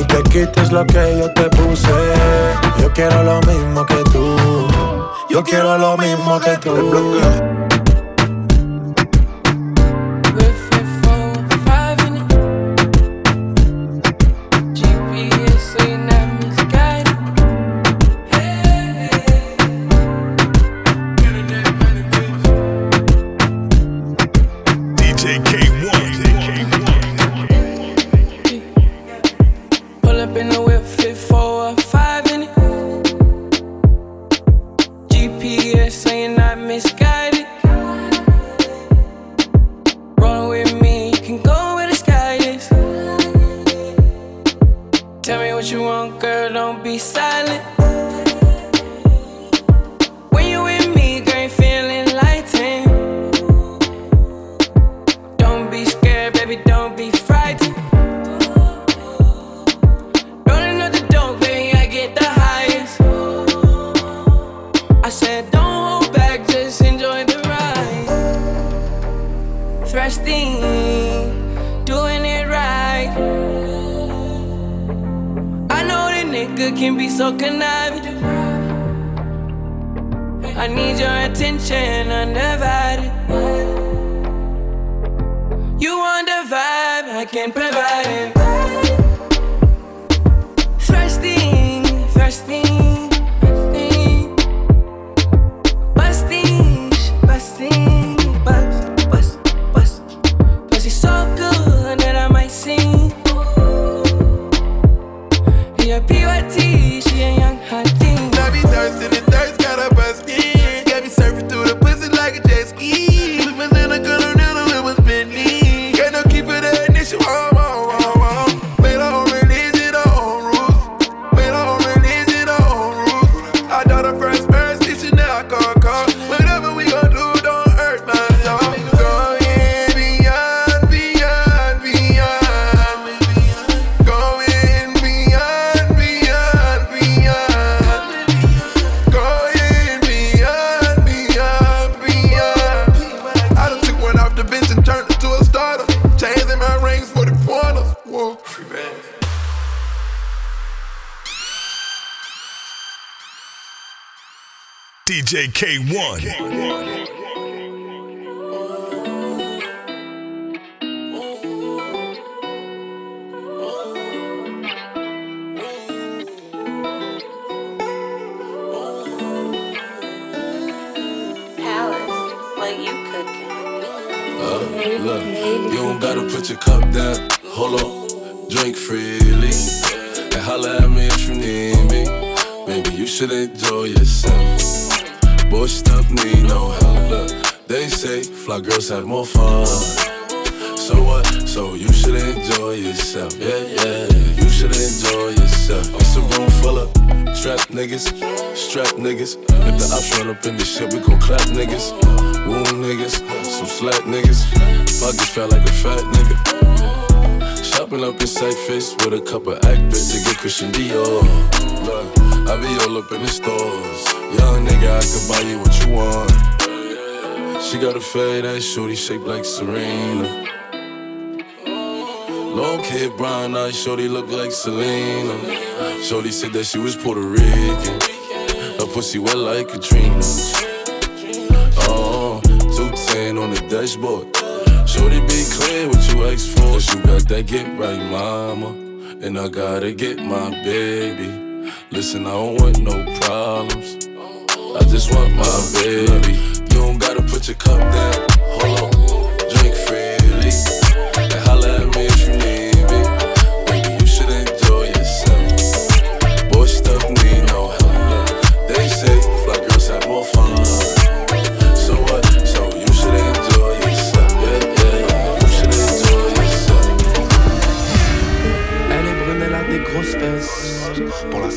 y te quites lo que yo te puse. Yo quiero lo mismo que tú. Yo quiero lo mismo que tú. Tell me what you want, girl, don't be silent. Enjoy. It's a room full of strap niggas, strap niggas. If the ops run up in this shit, we gon' clap niggas. Wound niggas, some slack niggas. Pockets felt like a fat nigga. Shopping up in sack face with a couple actors to get Christian Dior. Look, I be all up in the stores. Young nigga, I could buy you what you want. She got a fade ass shorty shaped like Serena. Long hair, brown eyes, shorty look like Selena. Shorty said that she was Puerto Rican. Her pussy wet like Katrina. Oh, 210 on the dashboard. Shorty be clear what you ask for. Cause you got that get right, mama. And I gotta get my baby. Listen, I don't want no problems. I just want my baby. You don't gotta put your cup down. Hold on,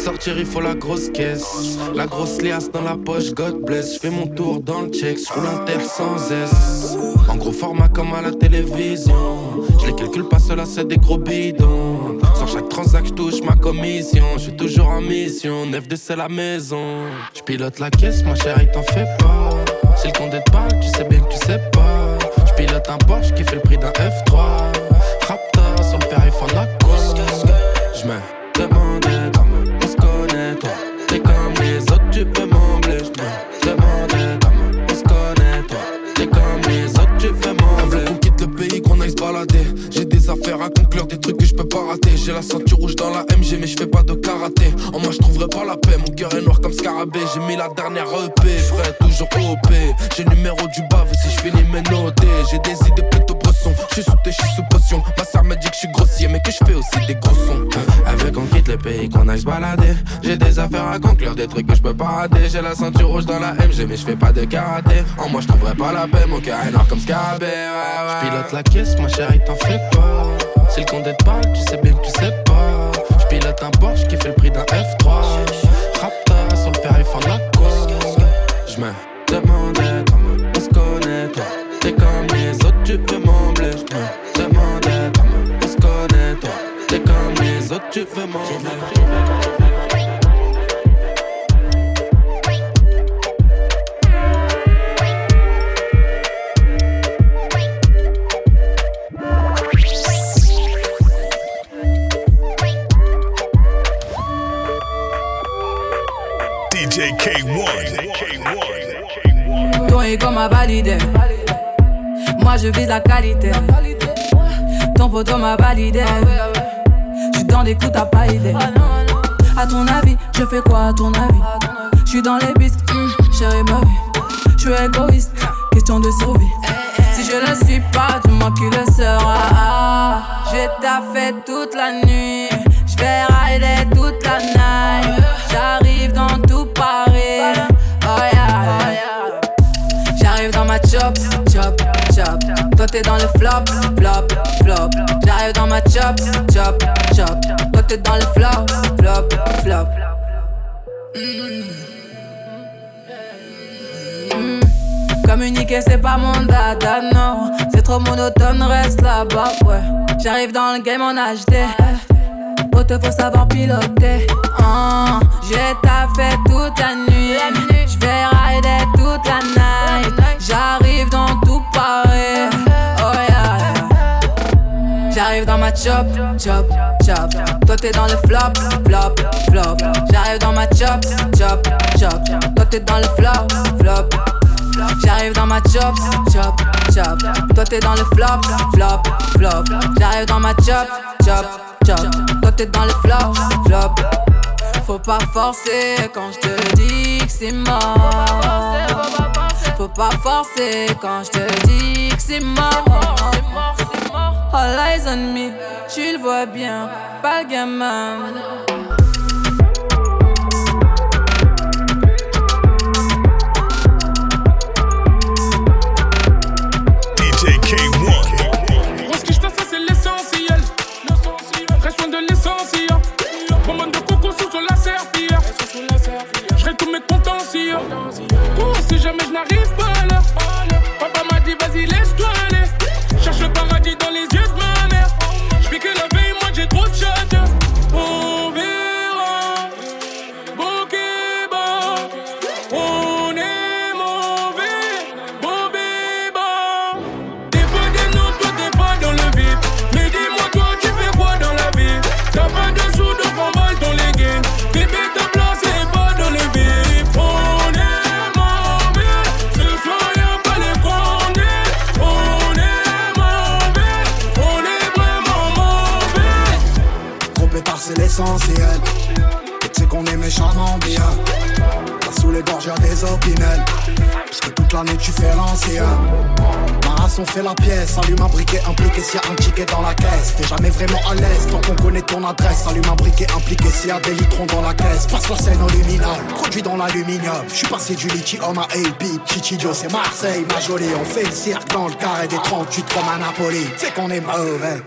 sortir, il faut la grosse caisse. La grosse liasse dans la poche, God bless. Je fais mon tour dans le check, je roule un terre sans S. En gros format comme à la télévision. Je les calcule pas, cela c'est des gros bidons. Sur chaque transac, je touche ma commission. Je suis toujours en mission, 9 de c'est la maison. Je pilote la caisse, ma chérie, t'en fais pas. Si le compte te parle, tu sais bien que tu sais pas. Je pilote un Porsche qui fait le prix d'un F3. Raptor sur le périph' en aqua. Je je peux pas rater. J'ai la ceinture rouge dans la MG, mais je fais pas de karaté. En moi, je trouverai pas la paix. Mon cœur est noir comme scarabée. J'ai mis la dernière EP, frère, toujours OP. J'ai numéro du bave si je finis mes notés. J'ai des idées plutôt bressons. Je suis sous je suis sous potion. Ma sœur me dit que je suis grossier, mais que je fais aussi des gros sons. Elle veut qu'on quitte le pays, qu'on aille se balader. J'ai des affaires à conclure, des trucs que je peux pas rater. J'ai la ceinture rouge dans la MG, mais je fais pas de karaté. En moi, je trouverai pas la paix. Mon cœur est noir comme scarabée. Ouais, pilote la caisse, ma chérie, t'en fais pas. Si le compte te parle, tu sais bien que tu sais pas. Je pilote un Porsche qui fait le prix d'un F3. Raptor sur le périph' en aqua. Je me demandais comment on se connaît, toi. T'es comme les autres, tu veux m'embler. Je me demandais comment on se connaît, toi. T'es comme les autres, tu veux m'embler. Ego m'a validé. Moi je vise la qualité. Ton poteau m'a validé. J'suis dans des coups, t'as pas idée. À ton avis, je fais quoi à ton avis? J'suis dans les pistes, hum, chérie ma vie. J'suis égoïste, question de survie. Si je ne suis pas, dis-moi qui le sera. J'ai taffé toute la nuit. J'vais rider toute la night. Chop, chop, chop. Toi t'es dans le flop, flop, flop. J'arrive dans ma chop, chop, chop. Toi t'es dans le flop, flop, flop. Mm. Mm. Communiquer c'est pas mon dada, non C'est trop monotone, reste là-bas, ouais J'arrive dans le game en HD Oh, te faut savoir piloter hein. J'ai taffé toute la nuit J'vais rider toute la night J'arrive dans tout Paris Oh yeah. J'arrive dans ma chop, chop, chop Toi t'es dans le flop, flop, flop J'arrive dans ma chop, chop, chop Toi t'es dans le flop, flop J'arrive dans ma chop, chop, chop. Toi t'es dans le flop, flop, flop. J'arrive dans ma chop, chop, chop. Toi t'es dans le flop, flop. Faut pas forcer quand je te dis que c'est mort. Pas forcer quand je te dis que c'est mort. All eyes on me, tu le vois bien, pas le gamin. DJ K1. Gros, ce qui Fait la pièce. Allume un briquet impliqué s'il y a un ticket dans la caisse. T'es jamais vraiment à l'aise tant qu'on connaît ton adresse. Allume un briquet impliqué s'il y a des litrons dans la caisse. Passe la scène au luminol, produit dans l'aluminium. J'suis passé du lithium à AB. Chichidio, c'est Marseille, ma jolie. On fait le cirque dans le carré des 38 comme à Napoli. C'est qu'on est mauvais.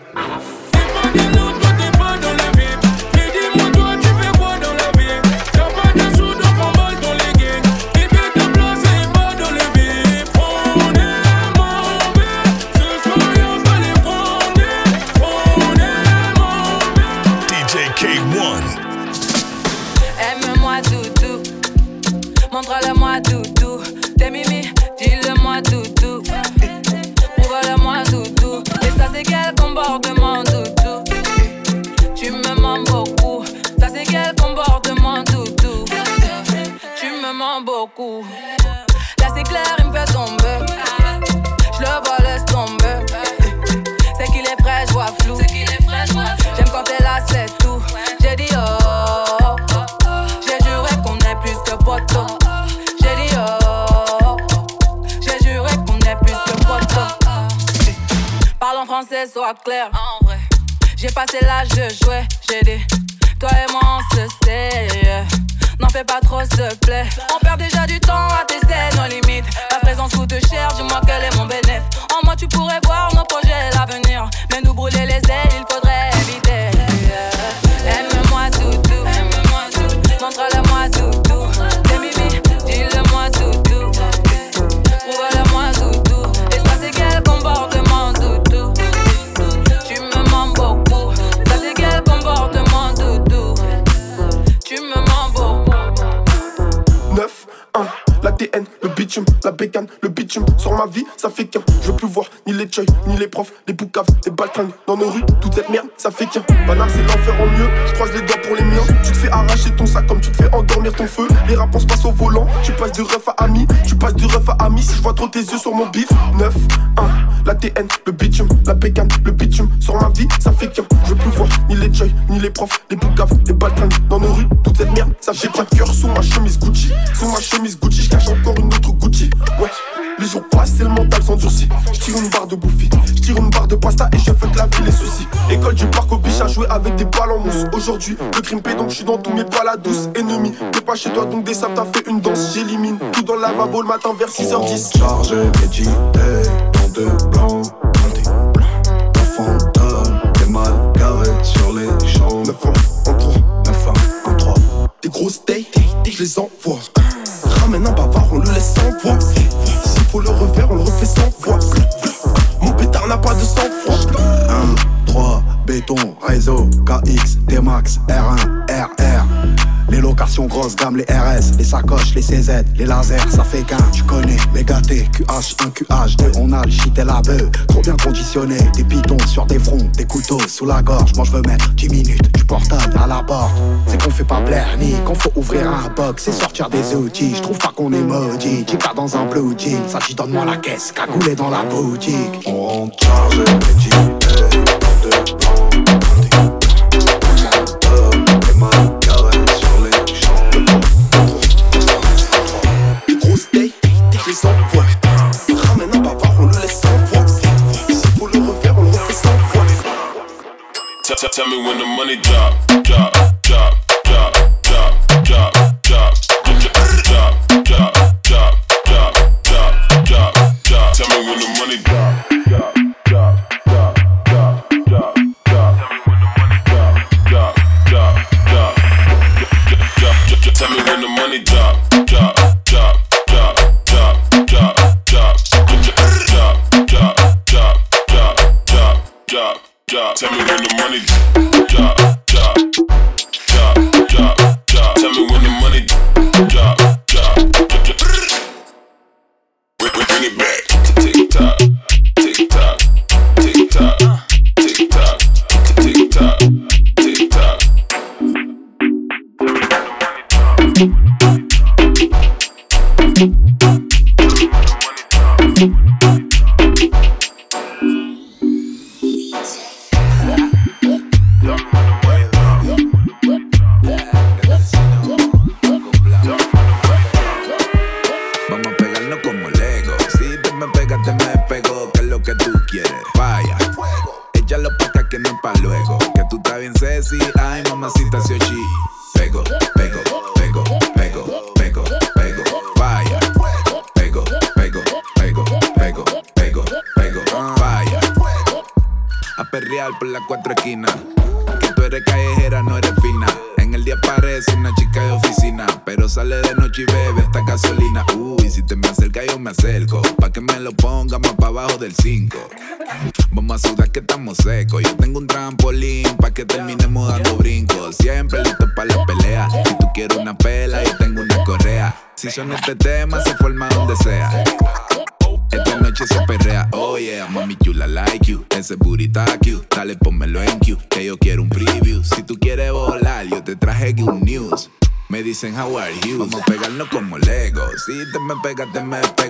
En français, la bécane, le bitume. Sur ma vie, ça fait qu'un. Je veux plus voir ni les choy, ni les profs, les boucaves, les baltringues. Dans nos rues, toute cette merde, ça fait qu'un. Banam, c'est l'enfer en mieux. Je croise les doigts pour les miens. Endormir ton feu. Les rapports se passent au volant. Tu passes de ref à ami, tu passes de ref à ami. Si je vois trop tes yeux sur mon bif, 9, 1. La TN, le bitume, la bécane, le bitume. Sur ma vie, ça fait qu'un. Je veux plus voir ni les choy, ni les profs, les boucaves, les baltringues. Dans nos rues, toute cette merde, ça fait qu'un cœur sous ma chemise Gucci. Sous ma chemise Gucci, je cache encore une autre Gucci. Ouais. Les jours passent et le mental s'endurcit. Je tire une barre de bouffi, tire une barre de pasta et je fais que la vie les soucis. École du parc au biche à jouer avec des balles en mousse. Aujourd'hui, le crime paie donc je suis dans tous mes la douce Ennemi, t'es pas chez toi donc des sables t'as fait une danse. J'élimine tout dans la lavabo le matin vers 6h10. Chargé, médité, dans deux blancs, des fantômes, des mal sur les champs. 9 ans, en 3, 9 ans, en 3. Des grosses dates, je les envoie. Ramène un bavard, on le laisse sans voix. S'il faut le refaire, on le refait sans voix. Béton, réseau, KX, T-Max, R1, RR. Les locations grosses gamme, les RS, les sacoches, les CZ, les lasers, ça fait qu'un, tu connais, les gâtés, QH1, QH2, on a le shit et la beuh, trop bien conditionné, des pitons sur des fronts, des couteaux sous la gorge, moi je veux mettre 10 minutes, du portable à la porte, c'est qu'on fait pas plaire ni qu'on faut ouvrir un box, c'est sortir des outils, je trouve pas qu'on est maudit, tu pas dans un blue jean, ça dit donne-moi la caisse, cagoulé dans la boutique, on Tell, me when the money drop, drop, me pegas, te me pego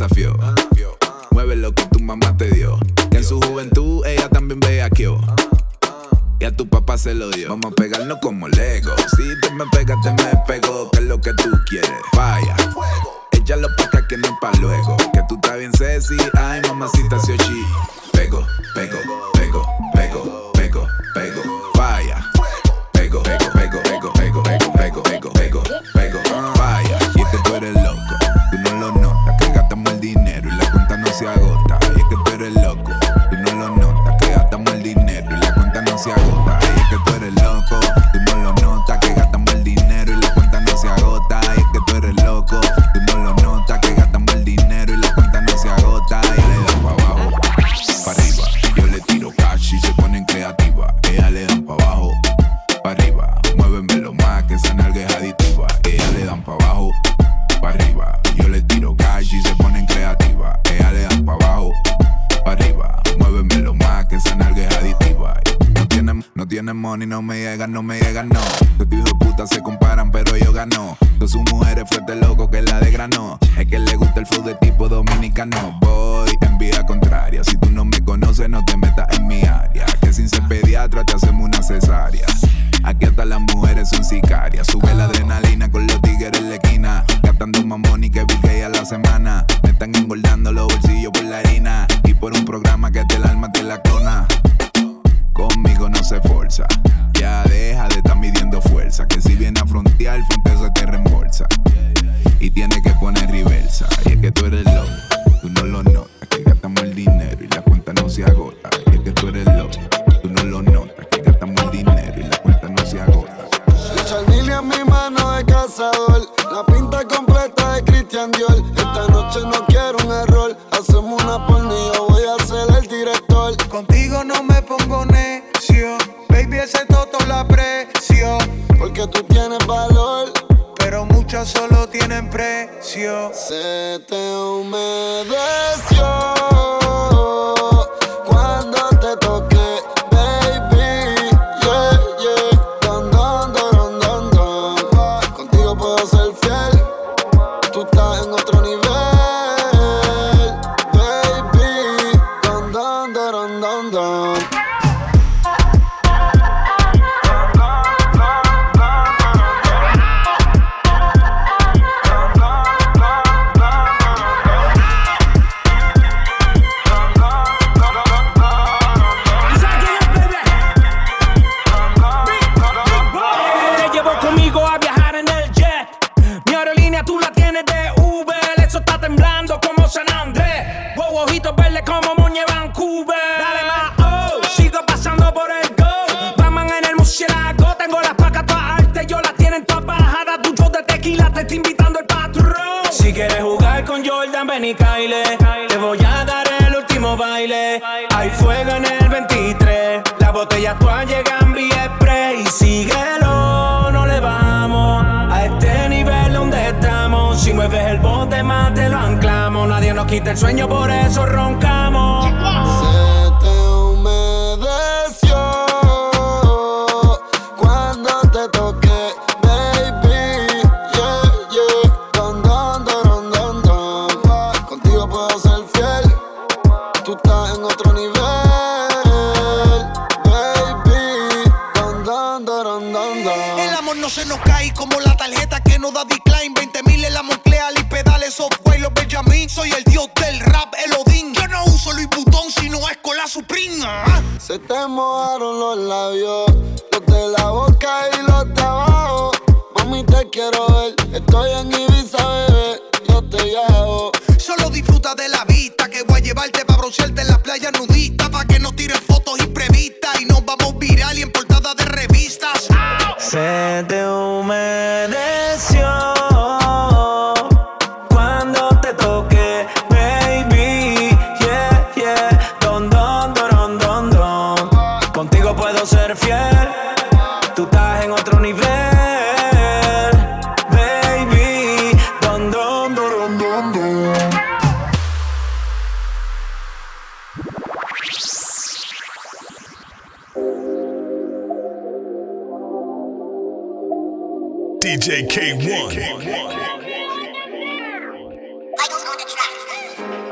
I feel.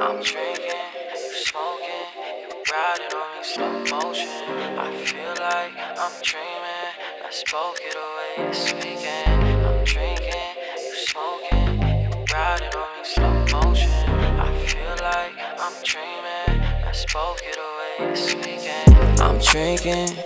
I'm drinking, you smoking, you riding on me slow motion. I feel like I'm dreaming. I spoke it you're speaking. I'm drinking, you smoking, you riding on me slow motion. I feel like I'm dreaming. I spoke it you're speaking. I'm drinking.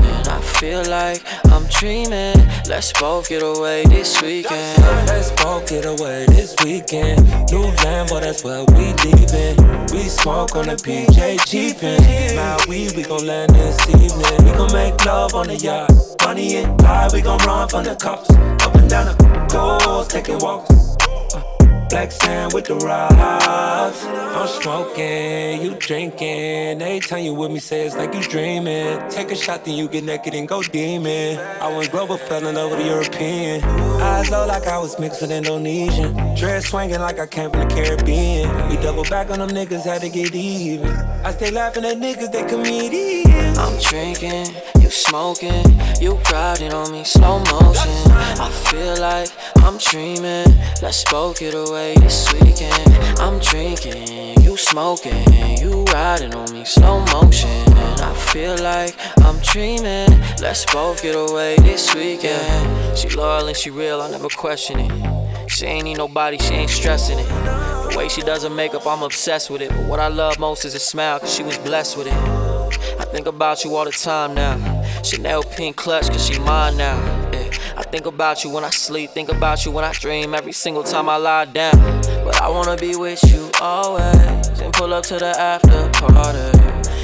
I feel like I'm dreaming. Let's both get away this weekend. Let's both get away this weekend. New Lambo, that's where we leaving. We smoke on the PJ Chiefin'. My weed, we gon' land this evening. We gon' make love on the yacht. Money and die, we gon' run from the cops. Up and down the coast, taking walks. Black sand with the rocks. I'm smoking, you drinking. Every time you with me, say it's like you dreaming. Take a shot, then you get naked and go demon. I went global, fell in love with a European. Eyes low like I was mixed with Indonesian. Dress swinging like I came from the Caribbean. We double back on them niggas, had to get even. I stay laughing at niggas, they comedians. I'm drinking, smoking, you riding on me slow motion. I feel like I'm dreaming. Let's both get away this weekend. I'm drinking, you smoking, you riding on me slow motion. I feel like I'm dreaming. Let's both get away this weekend. She loyal and she real, I never question it. She ain't need nobody, she ain't stressing it. The way she does her makeup, I'm obsessed with it. But what I love most is a smile, cause she was blessed with it. I think about you all the time now. Chanel pink clutch, cause she mine now. Yeah. I think about you when I sleep, think about you when I dream, every single time I lie down. But I wanna be with you always, and pull up to the after party.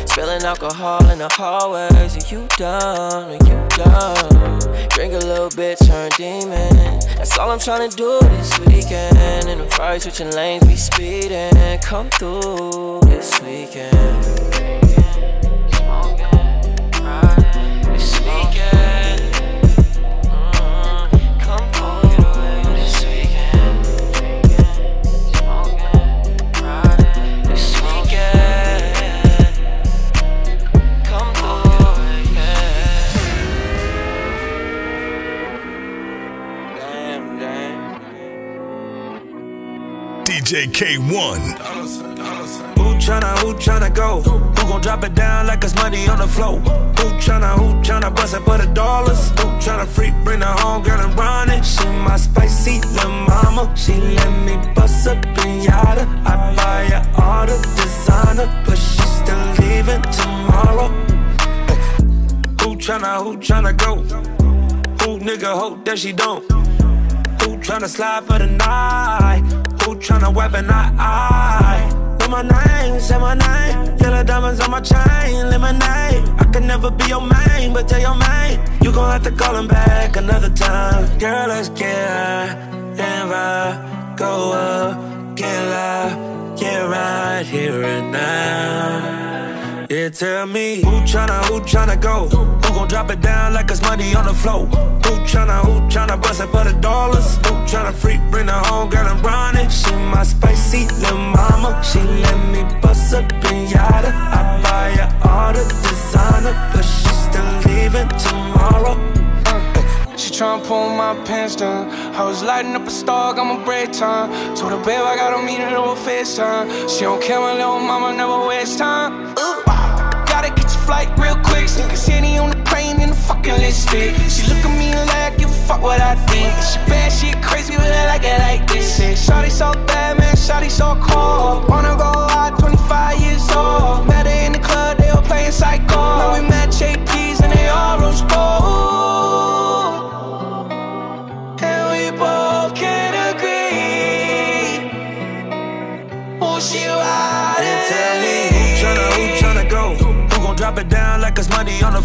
Spilling alcohol in the hallways, are you done? Are you done? Drink a little bit, turn demon. That's all I'm trying to do this weekend. In the fire, switching lanes, we speeding. Come through this weekend. JK1. Who tryna, who tryna go? Who gon' drop it down like it's money on the floor? Who tryna, who tryna bust it for the dollars? Who tryna freak, bring her home, girl, and run it? She my spicy little mama. She let me bust a pinata. I buy her all the designer, but she's still leaving tomorrow. Who tryna, who tryna go? Who nigga hope that she don't? Who tryna slide for the night? Tryna weapon eye eye? Say my name, say my name. Yellow diamonds on my chain, lemonade. I can never be your main, but tell your main. You gon' have to call him back another time. Girl, let's get high and ride. Go up, get loud, get right here and now. Yeah, tell me who tryna, who tryna go? Who gon' drop it down like it's money on the floor? Who tryna, who tryna bust it for the dollars? Who tryna freak, bring her home, girl, and run it? She my spicy little mama. She let me bust up pinata. I buy her all the designer, but she still leaving tomorrow. She tryna pull my pants down. I was lighting up a star, got my break time. Told her, babe, I gotta meet her over FaceTime. She don't care, my little mama never waste time. Ooh. Gotta catch a flight real quick. Sneak a city on the plane in the fucking lipstick. She look at me like, give a fuck what I think. She bad, she crazy, but I like it like this. Say, Shawty so bad, man, Shawty so cold. Wanna go out, 25 years old. Met her in the club, they all playing psycho. Now we match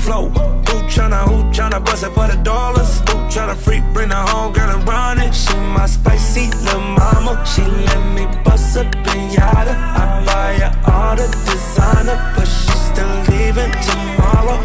flow. Who tryna, who tryna bust it for the dollars? Who tryna freak, bring her home, girl, and run it. She my spicy little mama. She let me bust a pinata. I buy her all the designer, but she's still leaving tomorrow.